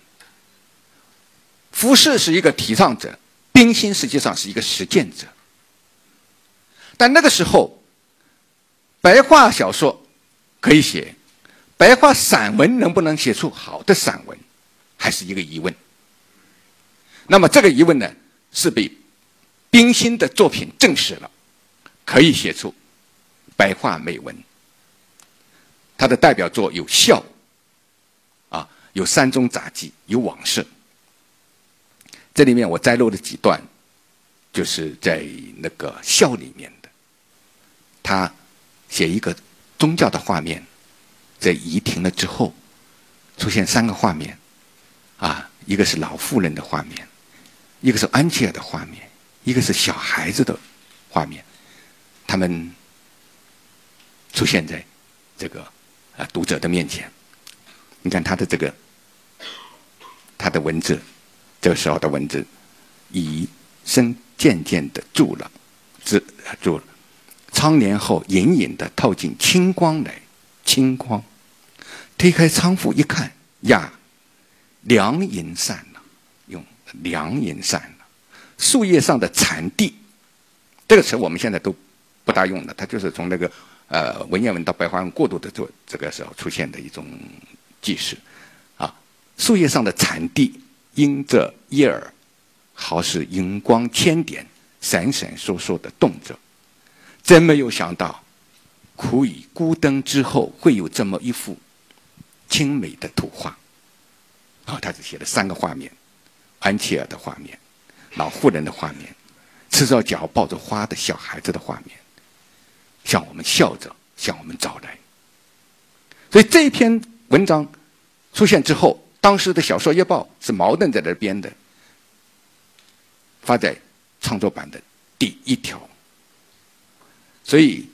Speaker 1: 胡适是一个提倡者，冰心实际上是一个实践者。但那个时候，白话小说可以写，白话散文能不能写出好的散文，还是一个疑问。那么这个疑问呢，是被冰心的作品证实了，可以写出白话美文。他的代表作有《笑》，啊，有《山中杂记》，有《往事》。这里面我摘录了几段，就是在那个《笑》里面的，他写一个宗教的画面，在仪停了之后，出现三个画面，啊，一个是老妇人的画面，一个是安琪儿的画面，一个是小孩子的画面，他们出现在这个啊读者的面前。你看他的这个，他的文字。这个时候的文字，已生渐渐的住了，住住了。窗帘后，隐隐的透进清光来，清光。推开窗户一看，呀，凉银散了，用凉银散了。树叶上的残地，这个词我们现在都不大用了，它就是从那个呃文言文到白话文过渡的这这个时候出现的一种记事啊。树叶上的残地。因着叶儿，好似荧光千点，闪闪烁烁的动着。真没有想到，苦以孤灯之后会有这么一幅精美的图画。啊，他只写了三个画面：安琪儿的画面、老妇人的画面、赤着脚抱着花的小孩子的画面，向我们笑着，向我们招来。所以这篇文章出现之后。当时的小说月报是茅盾在那编的，发在创作版的第一条。所以，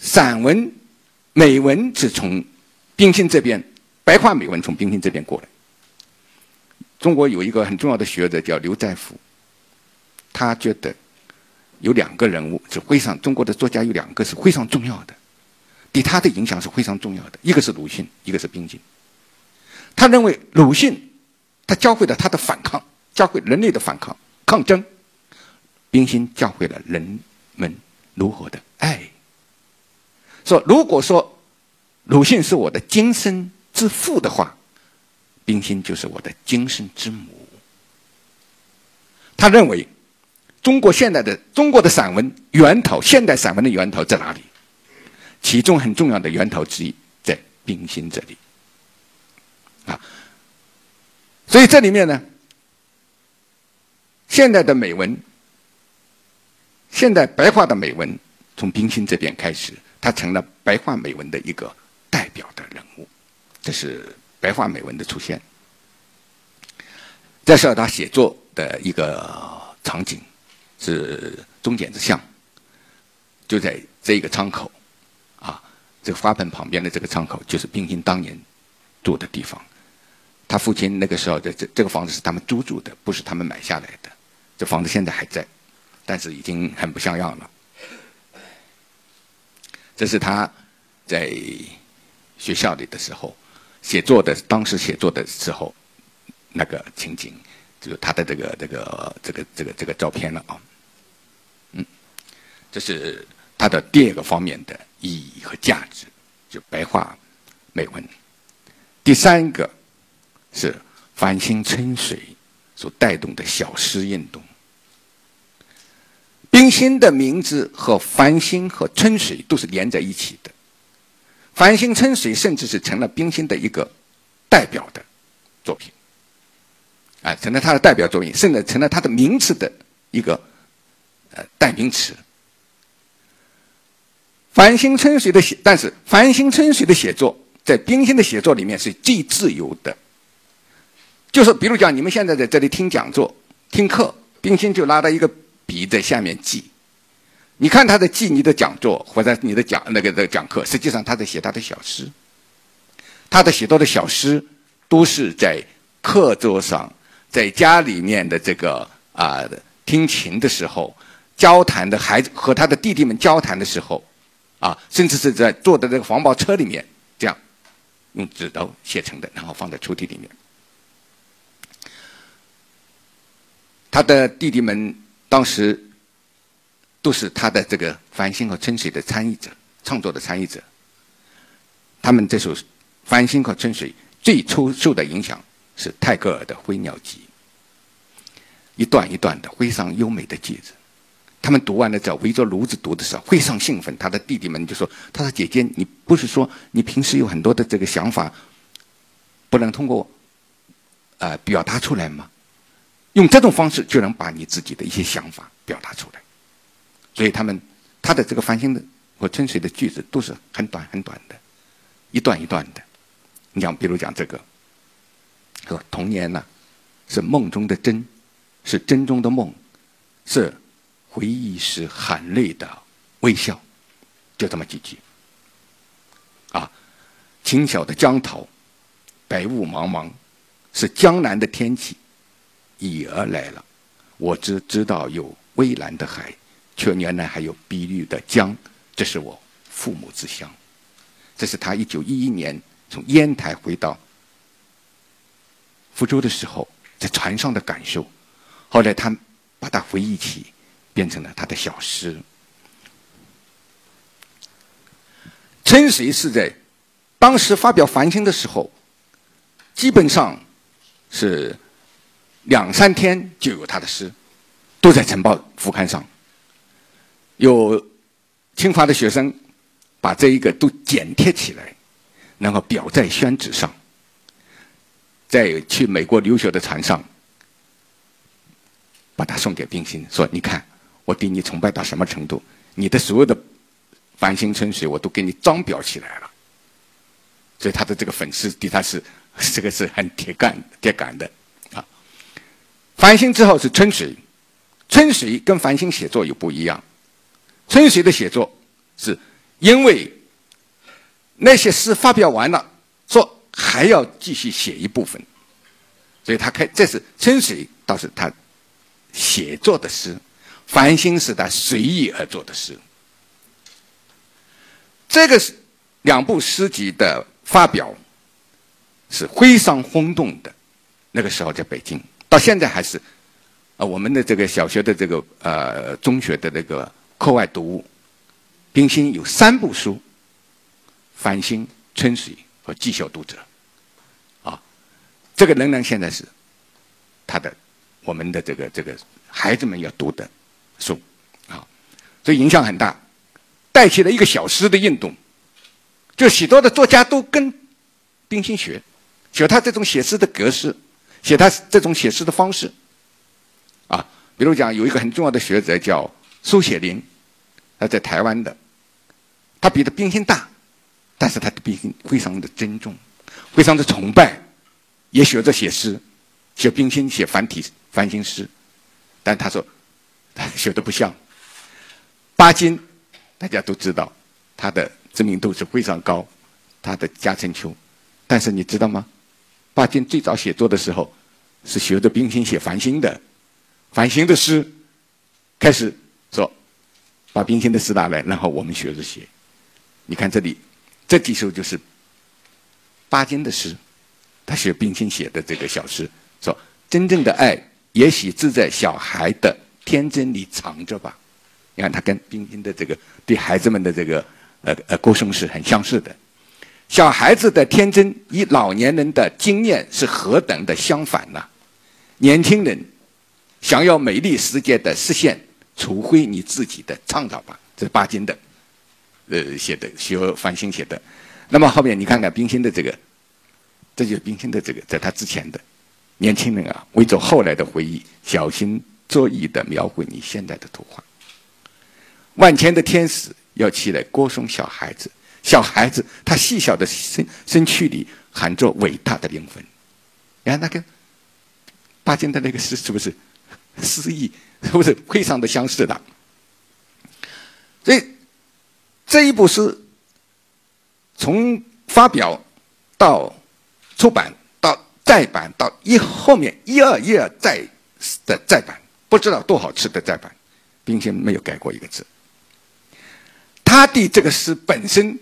Speaker 1: 散文、美文是从冰心这边，白话美文从冰心这边过来。中国有一个很重要的学者叫刘在福，他觉得有两个人物是非常中国的作家有两个是非常重要的，对他的影响是非常重要的，一个是鲁迅，一个是冰心。他认为鲁迅，他教会了他的反抗，教会人类的反抗抗争；冰心教会了人们如何的爱。说如果说鲁迅是我的精神之父的话，冰心就是我的精神之母。他认为中国现代的中国的散文源头，现代散文的源头在哪里？其中很重要的源头之一在冰心这里。啊，所以这里面呢，现代的美文，现代白话的美文，从冰心这边开始，他成了白话美文的一个代表的人物，这是白话美文的出现。这是他写作的一个场景，是中简之巷，就在这个窗口，啊，这个花盆旁边的这个窗口，就是冰心当年住的地方。他父亲那个时候的这这个房子是他们租住的，不是他们买下来的。这房子现在还在，但是已经很不像样了。这是他在学校里的时候写作的，当时写作的时候那个情景，就是他的这个这个这个这个这个照片了啊。嗯，这是他的第二个方面的意义和价值，就白话美文。第三个。是繁星春水所带动的小诗运动。冰心的名字和繁星和春水都是连在一起的，繁星春水甚至是成了冰心的一个代表的作品，啊，成了他的代表作品，甚至成了他的名字的一个呃代名词。繁星春水的写，但是繁星春水的写作在冰心的写作里面是最自由的。就是，比如讲，你们现在在这里听讲座、听课，冰心就拿着一个笔在下面记。你看他在记你的讲座或者你的讲那个的讲课，实际上他在写他的小诗。他的写作的小诗都是在课桌上，在家里面的这个啊听琴的时候，交谈的孩子和他的弟弟们交谈的时候，啊，甚至是在坐在这个黄包车里面，这样用纸刀写成的，然后放在抽屉里面。他的弟弟们当时都是他的这个繁星和春水的参与者，创作的参与者。他们这首《繁星和春水》最初受的影响是泰戈尔的《飞鸟集》，一段一段的非常优美的句子。他们读完了之后，围着炉子读的时候非常兴奋。他的弟弟们就说：“他说姐姐，你不是说你平时有很多的这个想法，不能通过呃表达出来吗？用这种方式就能把你自己的一些想法表达出来。”所以他们他的这个《繁星的和春水》的句子都是很短很短的。一段一段的，你讲，比如讲这个，说童年呢，是梦中的真，是真中的梦，是回忆时含泪的微笑，就这么几句。啊，清晓的江头，白雾茫茫，是江南的天气，已而来了。我只知道有蔚蓝的海，却原来还有碧绿的江，这是我父母之乡。这是他一九一一年从烟台回到福州的时候，在船上的感受。后来他把它回忆起，变成了他的小诗。春水是在当时发表繁星的时候，基本上是两三天就有他的诗，都在晨报副刊上。有清华的学生。把这一个都剪贴起来，然后裱在宣纸上，在去美国留学的船上，把它送给冰心，说：“你看，我对你崇拜到什么程度？你的所有的繁星春水，我都给你装裱起来了。”所以他的这个粉丝对他是这个是很铁杆铁杆的。繁星之后是春水，春水跟繁星写作又不一样，春水的写作是。因为那些诗发表完了，说还要继续写一部分，所以他开这是春水，倒是他写作的诗；繁星是他随意而作的诗。这个是两部诗集的发表是非常轰动的。那个时候在北京，到现在还是啊，我们的这个小学的这个呃中学的这个课外读物。冰心有三部书，《繁星》《春水》和《技校读者》，啊，这个仍然现在是他的我们的这个这个孩子们要读的书，啊，所以影响很大，带起了一个小诗的运动，就许多的作家都跟冰心学，学他这种写诗的格式，写他这种写诗的方式，啊，比如讲有一个很重要的学者叫苏雪林，他在台湾的。他比的冰心大，但是他的冰心非常的珍重，非常的崇拜，也学着写诗，写冰心写繁体繁星诗，但他说他 学的不像。巴金大家都知道，他的知名度是非常高，他的《家春秋》，但是你知道吗？巴金最早写作的时候是学着冰心写繁星的，繁星的诗，开始说把冰心的诗拿来，然后我们学着写。你看这里，这几首就是巴金的诗，他写冰心写的这个小诗，说真正的爱也许只在小孩的天真里藏着吧。你看他跟冰心的这个对孩子们的这个呃呃歌声是很相似的。小孩子的天真与老年人的经验是何等的相反呢？年轻人想要美丽世界的实现，除非你自己的创造吧。这是巴金的。呃，写的学繁星写的，那么后面你看看冰心的这个，这就是冰心的这个，在他之前的年轻人啊，为着后来的回忆，小心作意的描绘你现在的图画。万千的天使要起来歌颂小孩子，小孩子他细小的身身躯里含着伟大的灵魂。你看那个巴金的那个诗，是不是诗意是不是非常的相似的？所以。这一部诗，从发表到出版到再版到一后面一二一二再的再版，不知道多少次的再版，冰心没有改过一个字。他对这个诗本身，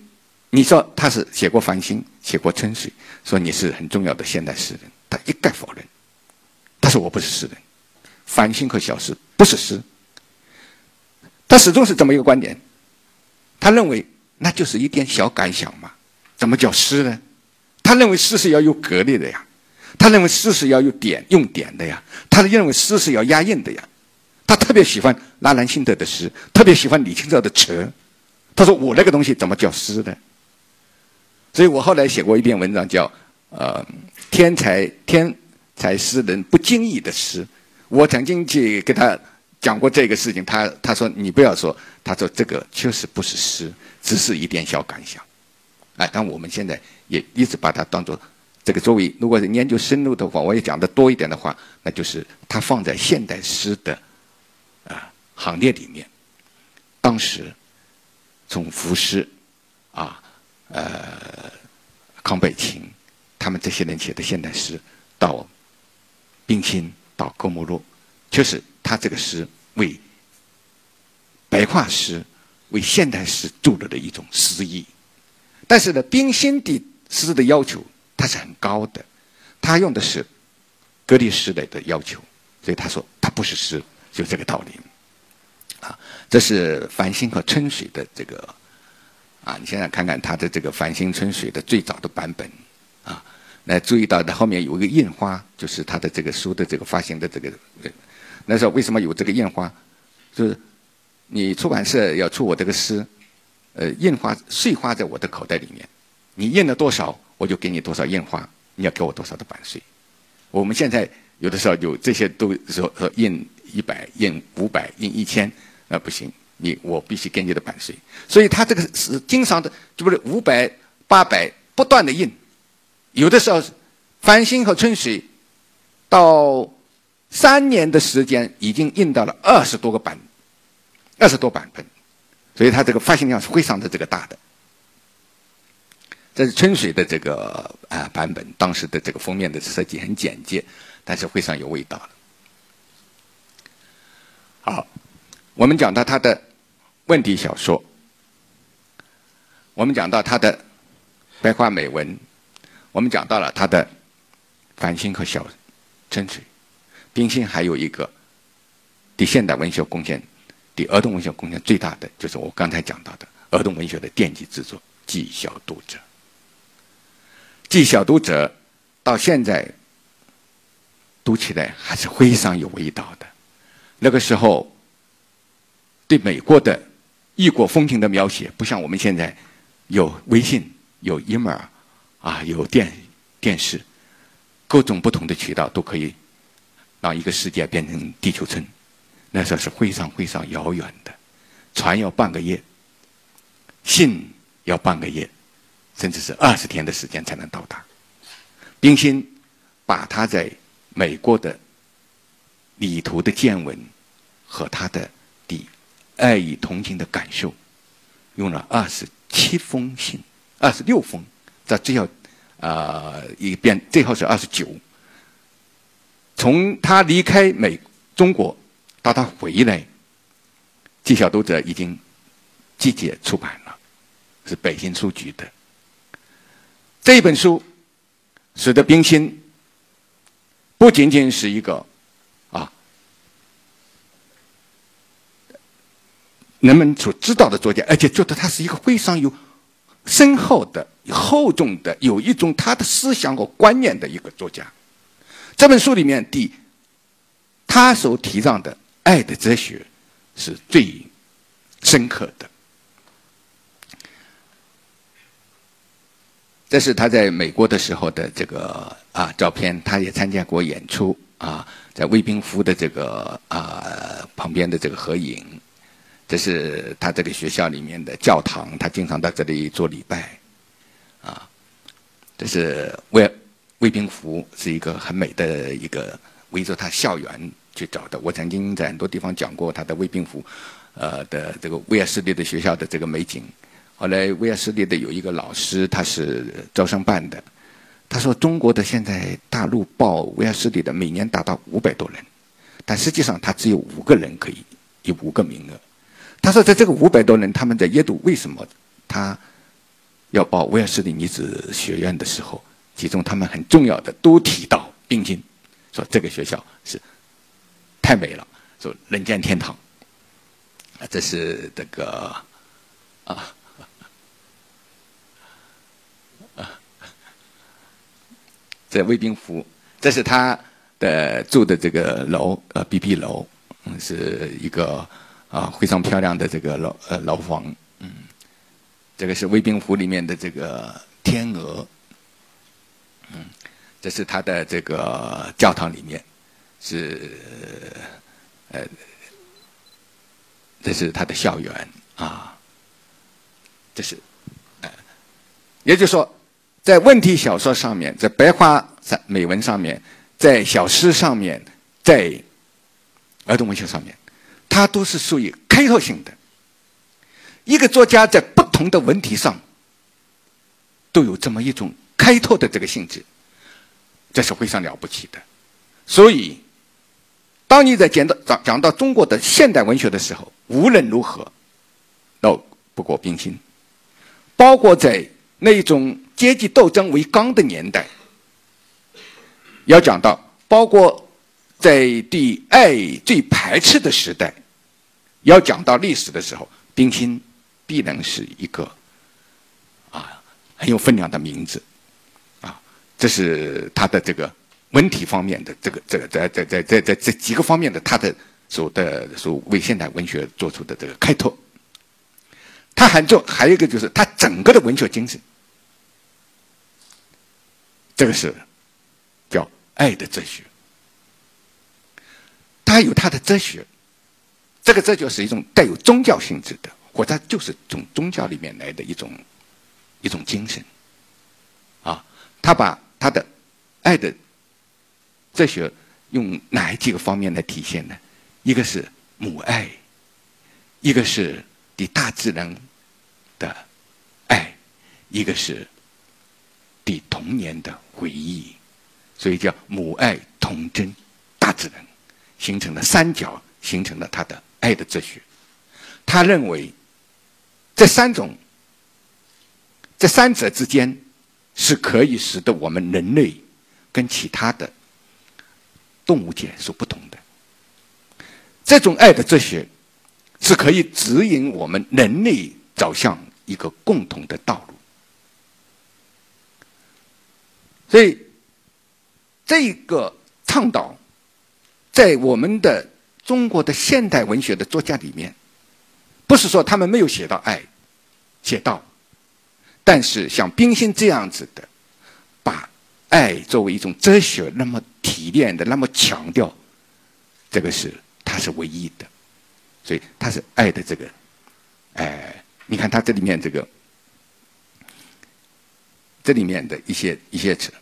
Speaker 1: 你说他是写过繁星，写过春水，说你是很重要的现代诗人，他一概否认。他说我不是诗人，繁星和小诗不是诗。他始终是这么一个观点，他认为那就是一点小感想嘛，怎么叫诗呢？他认为诗是要有格律的呀，他认为诗是要有点用点的呀，他认为诗是要押韵的呀。他特别喜欢拉兰辛德的诗，特别喜欢李清照的词。他说我那个东西怎么叫诗呢？所以我后来写过一篇文章，叫《呃天才天才诗人不经意的诗》。我曾经去给他。讲过这个事情，他他说你不要说，他说这个确实不是诗，只是一点小感想，哎，但我们现在也一直把它当做这个作为，如果是研究深入的话，我也讲的多一点的话，那就是它放在现代诗的啊行列里面。当时从浮诗啊，呃，康北琴他们这些人写的现代诗，到冰心到郭沫若，确实。他这个诗为白话诗、为现代诗注入的一种诗意，但是呢，冰心的诗的要求他是很高的，他用的是格律诗类的要求，所以他说他不是诗，就这个道理。啊，这是繁星和春水的这个啊，你现在看看他的这个繁星春水的最早的版本啊，来注意到的后面有一个印花，就是他的这个书的这个发行的这个。那时候为什么有这个印花？就是你出版社要出我这个诗，呃，印花碎花在我的口袋里面，你印了多少，我就给你多少印花，你要给我多少的版税。我们现在有的时候有这些都说说印一百、印五百、印一千，那不行，你我必须给你的版税。所以他这个是经常的，就不是五百、八百不断的印，有的时候繁星和春水到。三年的时间已经印到了二十多个版，二十多版本，所以它这个发行量是非常的这个大的。这是春水的这个啊版本，当时的这个封面的设计很简洁，但是非常有味道。好，我们讲到他的问题小说，我们讲到他的白话美文，我们讲到了他的繁星和小春水。冰心还有一个对现代文学贡献、对儿童文学贡献最大的，就是我刚才讲到的儿童文学的奠基之作《记小读者》。《记小读者》到现在读起来还是非常有味道的。那个时候对美国的异国风情的描写，不像我们现在有微信、有 email 啊、有电电视，各种不同的渠道都可以。让一个世界变成地球村，那时候是非常非常遥远的，船要半个月，信要半个月，甚至是二十天的时间才能到达。冰心把他在美国的旅途的见闻和他的的爱与同情的感受，用了二十七封信，二十六封，在最后啊一遍，最后是二十九。从他离开美中国到他回来，《记小读者》已经集结出版了，是北京书局的。这本书使得冰心不仅仅是一个啊人们所知道的作家，而且觉得他是一个非常有深厚的、厚重的、有一种他的思想和观念的一个作家。这本书里面的他所提倡的爱的哲学是最深刻的。这是他在美国的时候的这个啊照片，他也参加过演出啊，在卫兵服的这个啊旁边的这个合影。这是他这个学校里面的教堂，他经常到这里做礼拜啊。这是为。卫兵服是一个很美的一个围着他校园去找的。我曾经在很多地方讲过他的卫兵服，呃的这个威尔士利的学校的这个美景。后来威尔士利的有一个老师，他是招生办的，他说中国的现在大陆报威尔士里的每年达到五百多人，但实际上他只有五个人可以有五个名额。他说在这个五百多人，他们在耶鲁为什么他要报威尔士的女子学院的时候，其中他们很重要的都提到冰心，说这个学校是太美了，说人间天堂。啊，这是这个啊。在卫兵府，这是他的住的这个楼，呃，B B 楼，嗯，是一个啊非常漂亮的这个楼，呃，楼房，嗯，这个是卫兵湖里面的这个天鹅，嗯，这是他的这个教堂里面，是呃，这是他的校园啊，这是，呃，也就是说。在问题小说上面，在白话美文上面，在小诗上面，在儿童文学上面，它都是属于开拓性的。一个作家在不同的文体上都有这么一种开拓的这个性质，这是非常了不起的。所以，当你在讲到讲讲到中国的现代文学的时候，无论如何，都不过冰心，包括在那种。阶级斗争为纲的年代，要讲到包括在对爱最排斥的时代，要讲到历史的时候，冰心必然是一个啊很有分量的名字啊。这是他的这个文体方面的这个这个在在在在在这几个方面的他的所的所为现代文学做出的这个开拓。他很重，还有一个就是他整个的文学精神。这个是叫爱的哲学，他有他的哲学，这个这就是一种带有宗教性质的，或者就是从宗教里面来的一种一种精神，啊，他把他的爱的哲学用哪几个方面来体现呢？一个是母爱，一个是对大自然的爱，一个是。对童年的回忆，所以叫母爱、童真、大自然，形成了三角，形成了他的爱的哲学。他认为，这三种、这三者之间是可以使得我们人类跟其他的动物界所不同的。这种爱的哲学是可以指引我们人类走向一个共同的道路。所以，这个倡导，在我们的中国的现代文学的作家里面，不是说他们没有写到爱，写到，但是像冰心这样子的，把爱作为一种哲学那么提炼的，那么强调，这个是他是唯一的，所以他是爱的这个，哎，你看他这里面这个，这里面的一些一些词。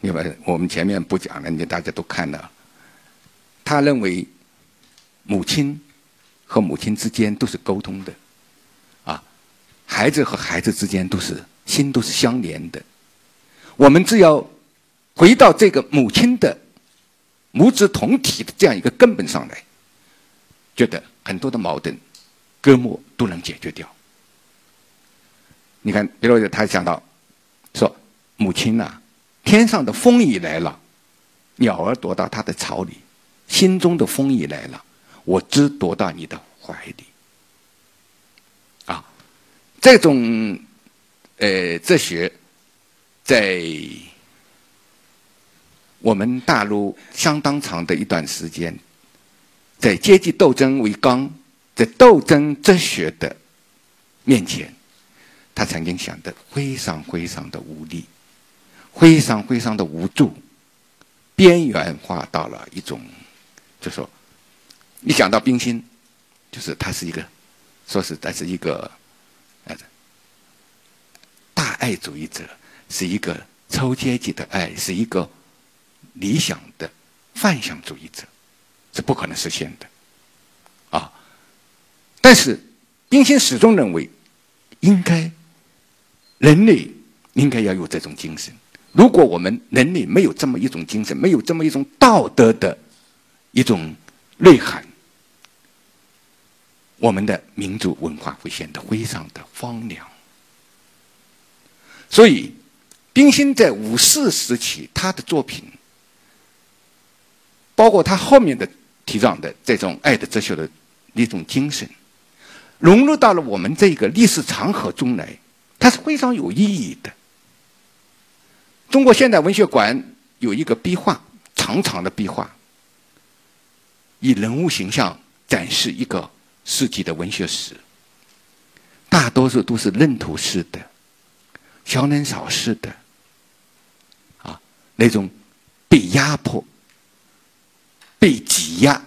Speaker 1: 因为我们前面不讲了，你大家都看了。他认为，母亲和母亲之间都是沟通的，啊，孩子和孩子之间都是心都是相连的。我们只要回到这个母亲的母子同体的这样一个根本上来，觉得很多的矛盾、隔膜都能解决掉。你看，比如他想到说，母亲呐。天上的风雨来了，鸟儿躲到它的巢里；心中的风雨来了，我只躲到你的怀里。啊，这种呃哲学，在我们大陆相当长的一段时间，在阶级斗争为纲，在斗争哲学的面前，他曾经想得非常非常的无力。非常非常的无助，边缘化到了一种，就说，你讲到冰心，就是他是一个，说是他是一个，呃，大爱主义者，是一个超阶级的爱，是一个理想的幻想主义者，是不可能实现的，啊，但是冰心始终认为，应该人类应该要有这种精神。如果我们人类没有这么一种精神，没有这么一种道德的一种内涵，我们的民族文化会显得非常的荒凉。所以，冰心在五四时期他的作品，包括他后面的提倡的这种爱的哲学的一种精神，融入到了我们这个历史长河中来，它是非常有意义的。中国现代文学馆有一个壁画，长长的壁画，以人物形象展示一个世纪的文学史。大多数都是认图式的、小人少式的，啊，那种被压迫、被挤压、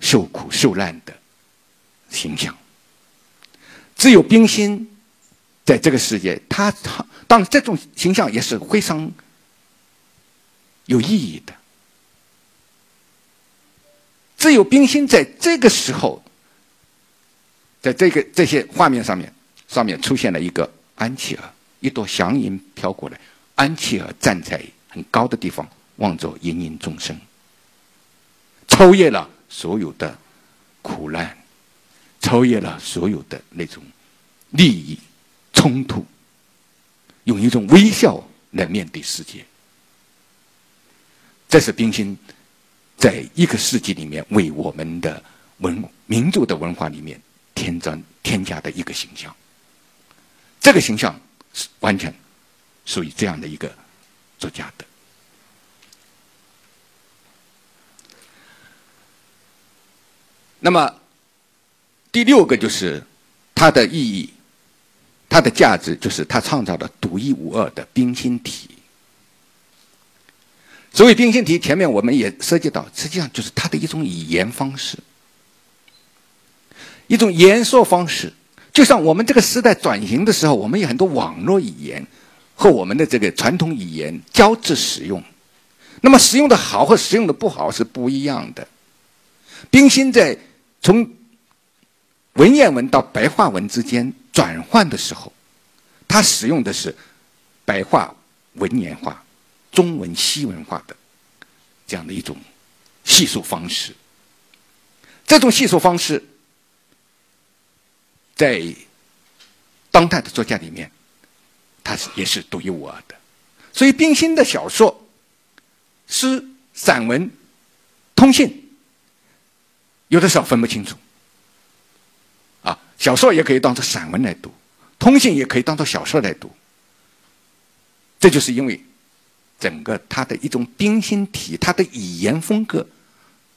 Speaker 1: 受苦受难的形象。只有冰心。在这个世界，他当这种形象也是非常有意义的。只有冰心在这个时候，在这个这些画面上面，上面出现了一个安琪儿，一朵祥云飘过来，安琪儿站在很高的地方，望着芸芸众生，超越了所有的苦难，超越了所有的那种利益。冲突，用一种微笑来面对世界，这是冰心在一个世纪里面为我们的文民族的文化里面添增添加的一个形象。这个形象是完全属于这样的一个作家的。那么第六个就是它的意义。它的价值就是它创造了独一无二的冰心体。所谓冰心体，前面我们也涉及到，实际上就是它的一种语言方式，一种言说方式。就像我们这个时代转型的时候，我们有很多网络语言和我们的这个传统语言交织使用，那么使用的好和使用的不好是不一样的。冰心在从文言文到白话文之间。转换的时候，他使用的是白话文言化、中文西文化的这样的一种叙述方式。这种叙述方式在当代的作家里面，他是也是独一无二的。所以，冰心的小说、诗、散文、通信，有的时候分不清楚。啊小说也可以当做散文来读，通信也可以当做小说来读。这就是因为整个他的一种冰心体，他的语言风格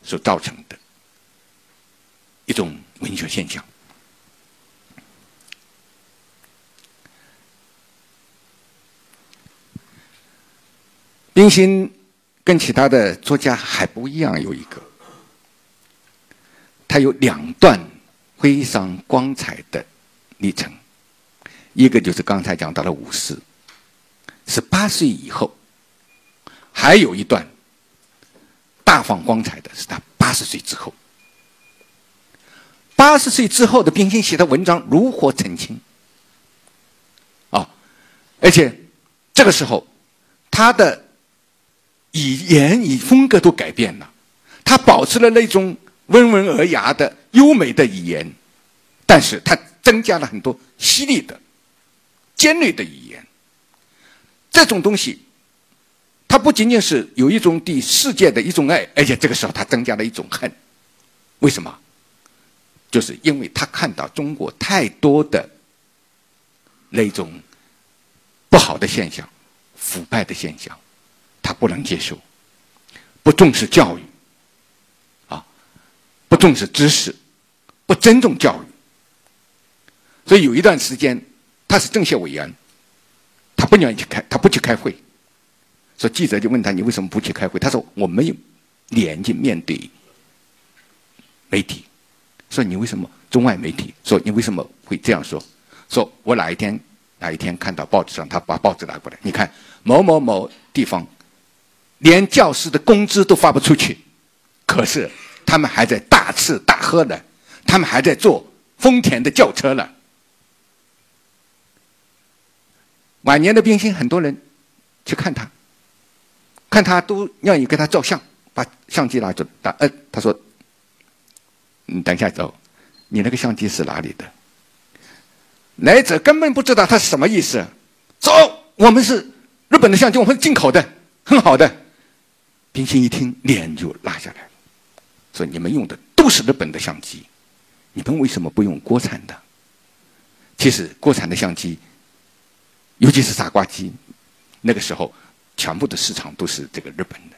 Speaker 1: 所造成的一种文学现象。冰心跟其他的作家还不一样，有一个，他有两段。非常光彩的历程，一个就是刚才讲到的五四，是八岁以后；还有一段大放光彩的是他八十岁之后。八十岁之后的冰心写的文章如火纯青，啊，而且这个时候他的语言与风格都改变了，他保持了那种。温文尔雅的优美的语言，但是他增加了很多犀利的、尖锐的语言。这种东西，它不仅仅是有一种对世界的一种爱，而且这个时候它增加了一种恨。为什么？就是因为他看到中国太多的那种不好的现象、腐败的现象，他不能接受，不重视教育。啊不重视知识，不尊重教育，所以有一段时间他是政协委员，他不愿意去开，他不去开会。说记者就问他：“你为什么不去开会？”他说：“我没有脸去面对媒体。”说：“你为什么中外媒体？”说：“你为什么会这样说？”说：“我哪一天哪一天看到报纸上，他把报纸拿过来，你看某某某地方连教师的工资都发不出去，可是。”他们还在大吃大喝呢，他们还在坐丰田的轿车呢。晚年的冰心，很多人去看他，看他都让你给他照相，把相机拿走。他呃，他说：“你等一下走，你那个相机是哪里的？”来者根本不知道他是什么意思。走，我们是日本的相机，我们是进口的，很好的。冰心一听，脸就拉下来了，说：“你们用的都是日本的相机，你们为什么不用国产的？”其实，国产的相机，尤其是傻瓜机，那个时候全部的市场都是这个日本的。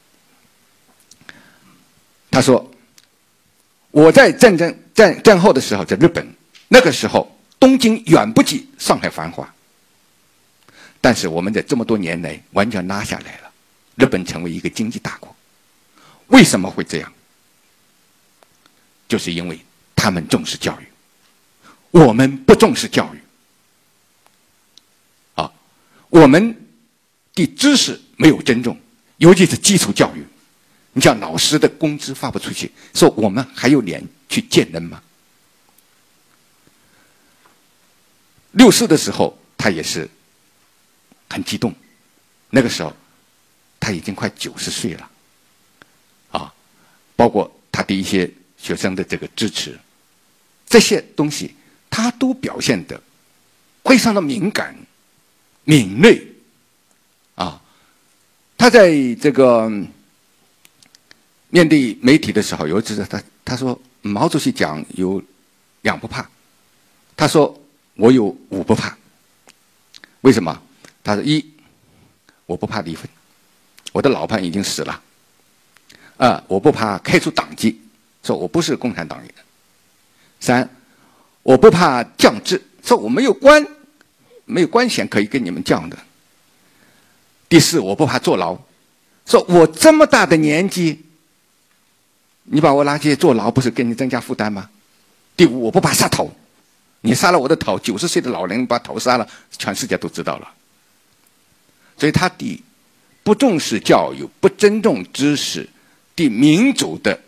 Speaker 1: 他说：“我在战争战战后的时候，在日本，那个时候东京远不及上海繁华。但是我们在这么多年来完全拉下来了，日本成为一个经济大国。为什么会这样？就是因为他们重视教育。”我们不重视教育，啊，我们对知识没有尊重，尤其是基础教育。你像老师的工资发不出去，说我们还有脸去见人吗？六四的时候，他也是很激动，那个时候他已经快九十岁了，啊，包括他对一些学生的这个支持，这些东西。他都表现的非常的敏感、敏锐，啊，他在这个面对媒体的时候，尤其是他他说毛主席讲有两不怕，他说我有五不怕，为什么？他说一我不怕离婚，我的老伴已经死了，二我不怕开除党籍，说我不是共产党员，三。我不怕降职，说我没有官，没有官衔可以跟你们降的。第四，我不怕坐牢，说我这么大的年纪，你把我拉去坐牢，不是给你增加负担吗？第五，我不怕杀头，你杀了我的头，九十岁的老人把头杀了，全世界都知道了。所以他的不重视教育，不尊重知识，对民族的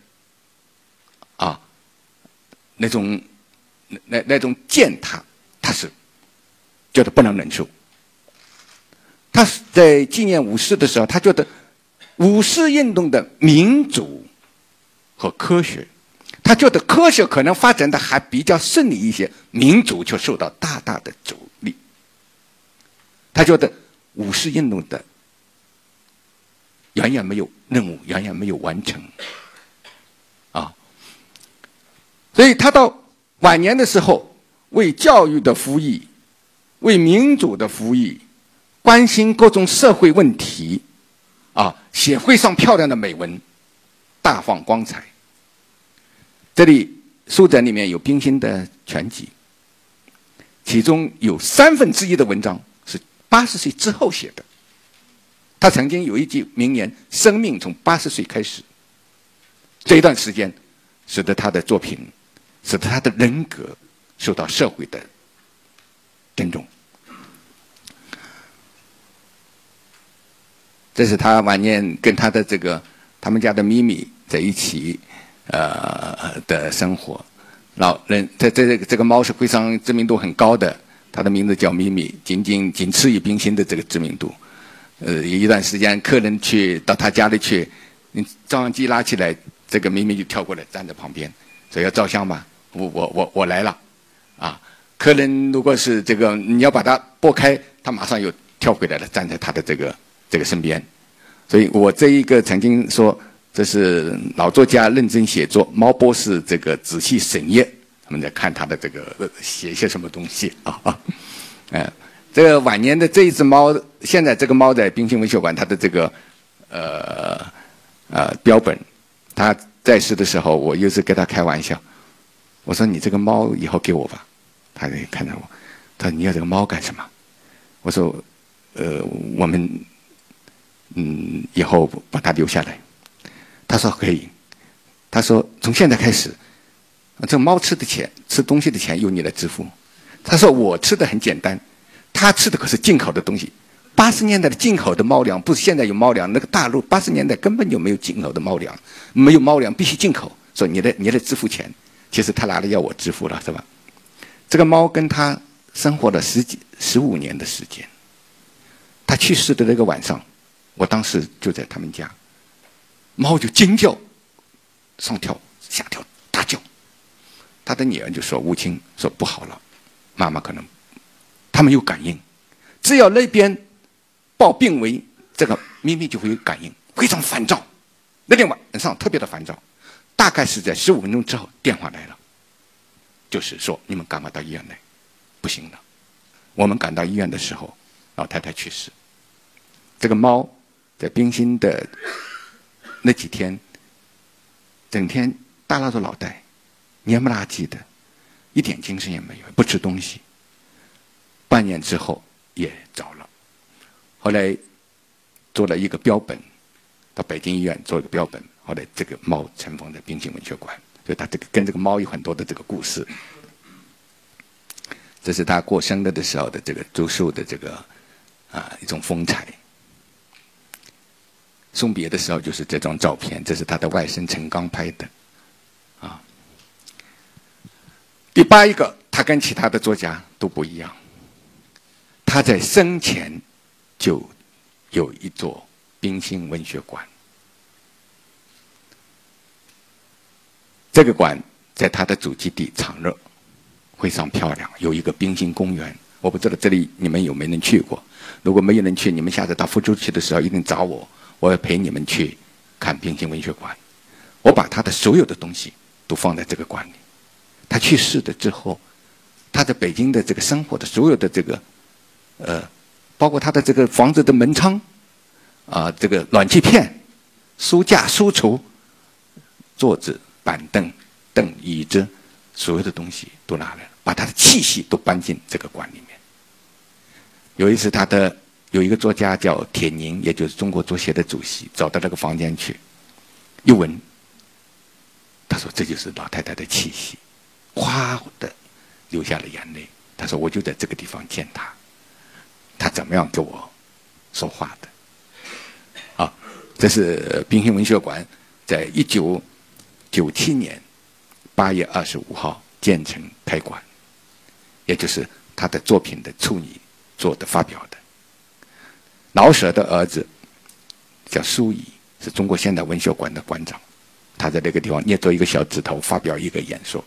Speaker 1: 啊那种。那那那种践踏，他是觉得不能忍受。他在纪念五四的时候，他觉得五四运动的民主和科学，他觉得科学可能发展的还比较顺利一些，民主却受到大大的阻力。他觉得五四运动的远远没有任务，远远没有完成啊，所以他到。晚年的时候，为教育的服役，为民主的服役，关心各种社会问题，啊，写会上漂亮的美文，大放光彩。这里书展里面有冰心的全集，其中有三分之一的文章是八十岁之后写的。他曾经有一句名言：“生命从八十岁开始。”这一段时间，使得他的作品。使得他的人格受到社会的尊重。这是他晚年跟他的这个他们家的咪咪在一起呃的生活。老人在在这个这个猫是非常知名度很高的，它的名字叫咪咪，仅仅仅次于冰心的这个知名度。呃，一段时间客人去到他家里去，你照相机拉起来，这个咪咪就跳过来站在旁边，说要照相吗？我我我我来了，啊！客人如果是这个，你要把它拨开，他马上又跳回来了，站在他的这个这个身边。所以我这一个曾经说，这是老作家认真写作，猫博士这个仔细审阅，他们在看他的这个写些什么东西啊啊！嗯，这个晚年的这一只猫，现在这个猫在冰心文学馆，它的这个呃呃标本，他在世的时候，我又是跟他开玩笑。我说你这个猫以后给我吧，他就看着我，他说你要这个猫干什么？我说，呃，我们嗯以后把它留下来。他说可以。他说从现在开始，这猫吃的钱、吃东西的钱由你来支付。他说我吃的很简单，他吃的可是进口的东西。八十年代的进口的猫粮不是现在有猫粮，那个大陆八十年代根本就没有进口的猫粮，没有猫粮必须进口。说你得你得支付钱。其实他拿了要我支付了，是吧？这个猫跟他生活了十几、十五年的时间，他去世的那个晚上，我当时就在他们家，猫就惊叫，上跳下跳大叫。他的女儿就说：“吴清说不好了，妈妈可能他们有感应，只要那边报病危，这个咪咪就会有感应，非常烦躁。那天晚上特别的烦躁，大概是在十五分钟之后电话来了，就是说你们赶快到医院来，不行了。我们赶到医院的时候，老太太去世。这个猫在冰心的那几天，整天耷拉着脑袋，蔫不拉几的，一点精神也没有，不吃东西。半年之后也走了。后来做了一个标本，到北京医院做一个标本。后来这个猫尘封在冰心文学馆，所以他这个跟这个猫有很多的这个故事。这是他过生日的时候的这个祝寿的这个啊一种风采。送别的时候就是这张照片，这是他的外甥陈刚拍的，啊。第八一个，他跟其他的作家都不一样，他在生前就有一座冰心文学馆，这个馆在他的祖籍地长乐，非常漂亮，有一个冰心公园。我不知道这里你们有没人去过，如果没有人去，你们下次到福州去的时候一定找我。我要陪你们去看冰心文学馆，我把他的所有的东西都放在这个馆里。他去世的之后，他在北京的这个生活的所有的这个，呃，包括他的这个房子的门窗，啊，这个暖气片、书架、书橱、桌子、板凳、凳、椅子，所有的东西都拿来了，把他的气息都搬进这个馆里面。有一次他的。有一个作家叫铁凝，也就是中国作协的主席，走到那个房间去，一闻，他说：“这就是老太太的气息。”哗的流下了眼泪。他说：“我就在这个地方见她，他怎么样跟我说话的？”啊，这是冰心文学馆在一九九七年八月二十五号建成开馆，也就是他的作品的处女作的发表的。老舍的儿子叫苏乙，是中国现代文学馆的馆长。他在那个地方捏着一个小指头，发表一个演说。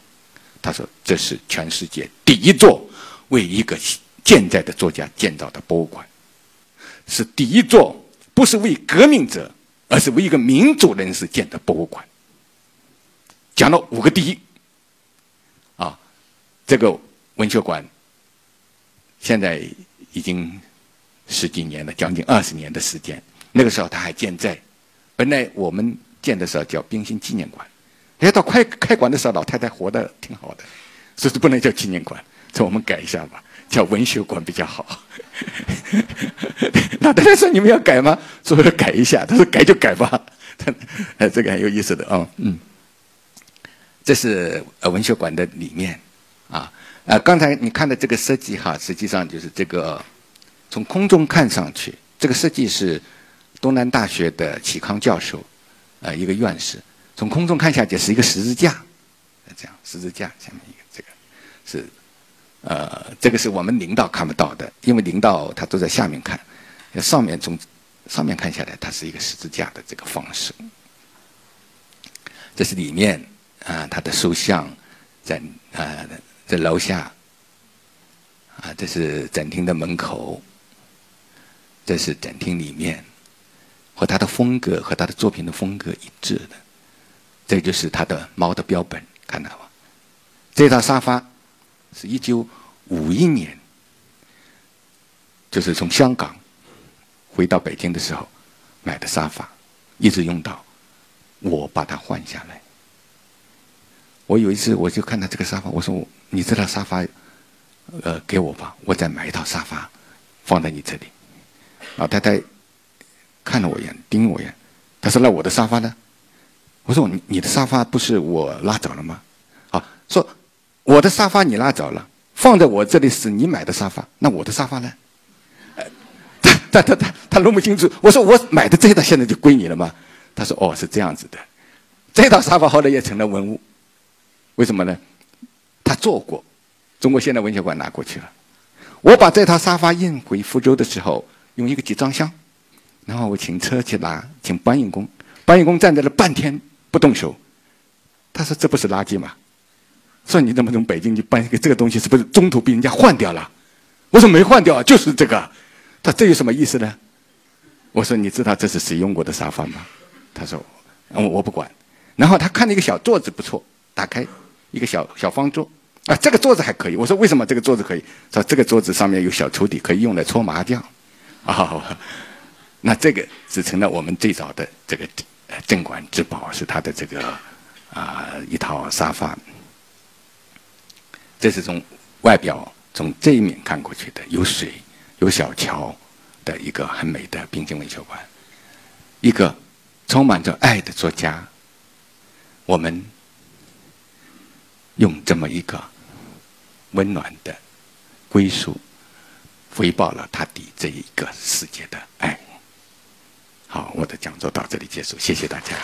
Speaker 1: 他说：“这是全世界第一座为一个健在的作家建造的博物馆，是第一座不是为革命者，而是为一个民主人士建的博物馆。”讲了五个第一。啊，这个文学馆现在已经。十几年了，将近二十年的时间。那个时候他还健在。本来我们建的时候叫冰心纪念馆，哎，到快开馆的时候，老太太活得挺好的，所以不能叫纪念馆，这我们改一下吧，叫文学馆比较好。老太太说：“你们要改吗？”说要改一下。他说：“改就改吧。”哎，这个很有意思的啊，嗯。这是呃文学馆的里面啊，呃，刚才你看的这个设计哈，实际上就是这个。从空中看上去，这个设计是东南大学的启康教授，呃，一个院士。从空中看下去是一个十字架，这样十字架下面一个这个是，呃，这个是我们领导看不到的，因为领导他都在下面看，上面从上面看下来，它是一个十字架的这个方式。这是里面啊，他的塑像在啊在楼下，啊，这是展厅的门口。这是展厅里面，和他的风格和他的作品的风格一致的，这就是他的猫的标本，看到吗？这套沙发是一九五一年，就是从香港回到北京的时候买的沙发，一直用到我把它换下来。我有一次我就看到这个沙发，我说：“你这套沙发，呃，给我吧，我再买一套沙发放在你这里。”老太太看了我一眼，盯我一眼，她说：“那我的沙发呢？”我说：“你你的沙发不是我拉走了吗？”啊，说我的沙发你拉走了，放在我这里是你买的沙发，那我的沙发呢？他他他他他弄不清楚。我说：“我买的这套现在就归你了吗？”他说：“哦，是这样子的。”这套沙发后来也成了文物，为什么呢？他做过，中国现代文学馆拿过去了。我把这套沙发运回福州的时候。用一个集装箱，然后我请车去拿，请搬运工，搬运工站在了半天不动手。他说：“这不是垃圾吗？说你怎么从北京去搬一个这个东西，是不是中途被人家换掉了？”我说：“没换掉，就是这个。”他这有什么意思呢？我说：“你知道这是谁用过的沙发吗？”他说：“我我不管。”然后他看那个小桌子不错，打开一个小小方桌啊，这个桌子还可以。我说：“为什么这个桌子可以？”说：“这个桌子上面有小抽屉，可以用来搓麻将。”啊，那这个是成了我们最早的这个镇馆之宝，是他的这个。啊，一套沙发，这是从外表从这一面看过去的，有水有小桥的一个很美的冰晶文学馆，一个充满着爱的作家，我们用这么一个温暖的归属，回报了他对这一个世界的爱。好，我的讲座到这里结束，谢谢大家。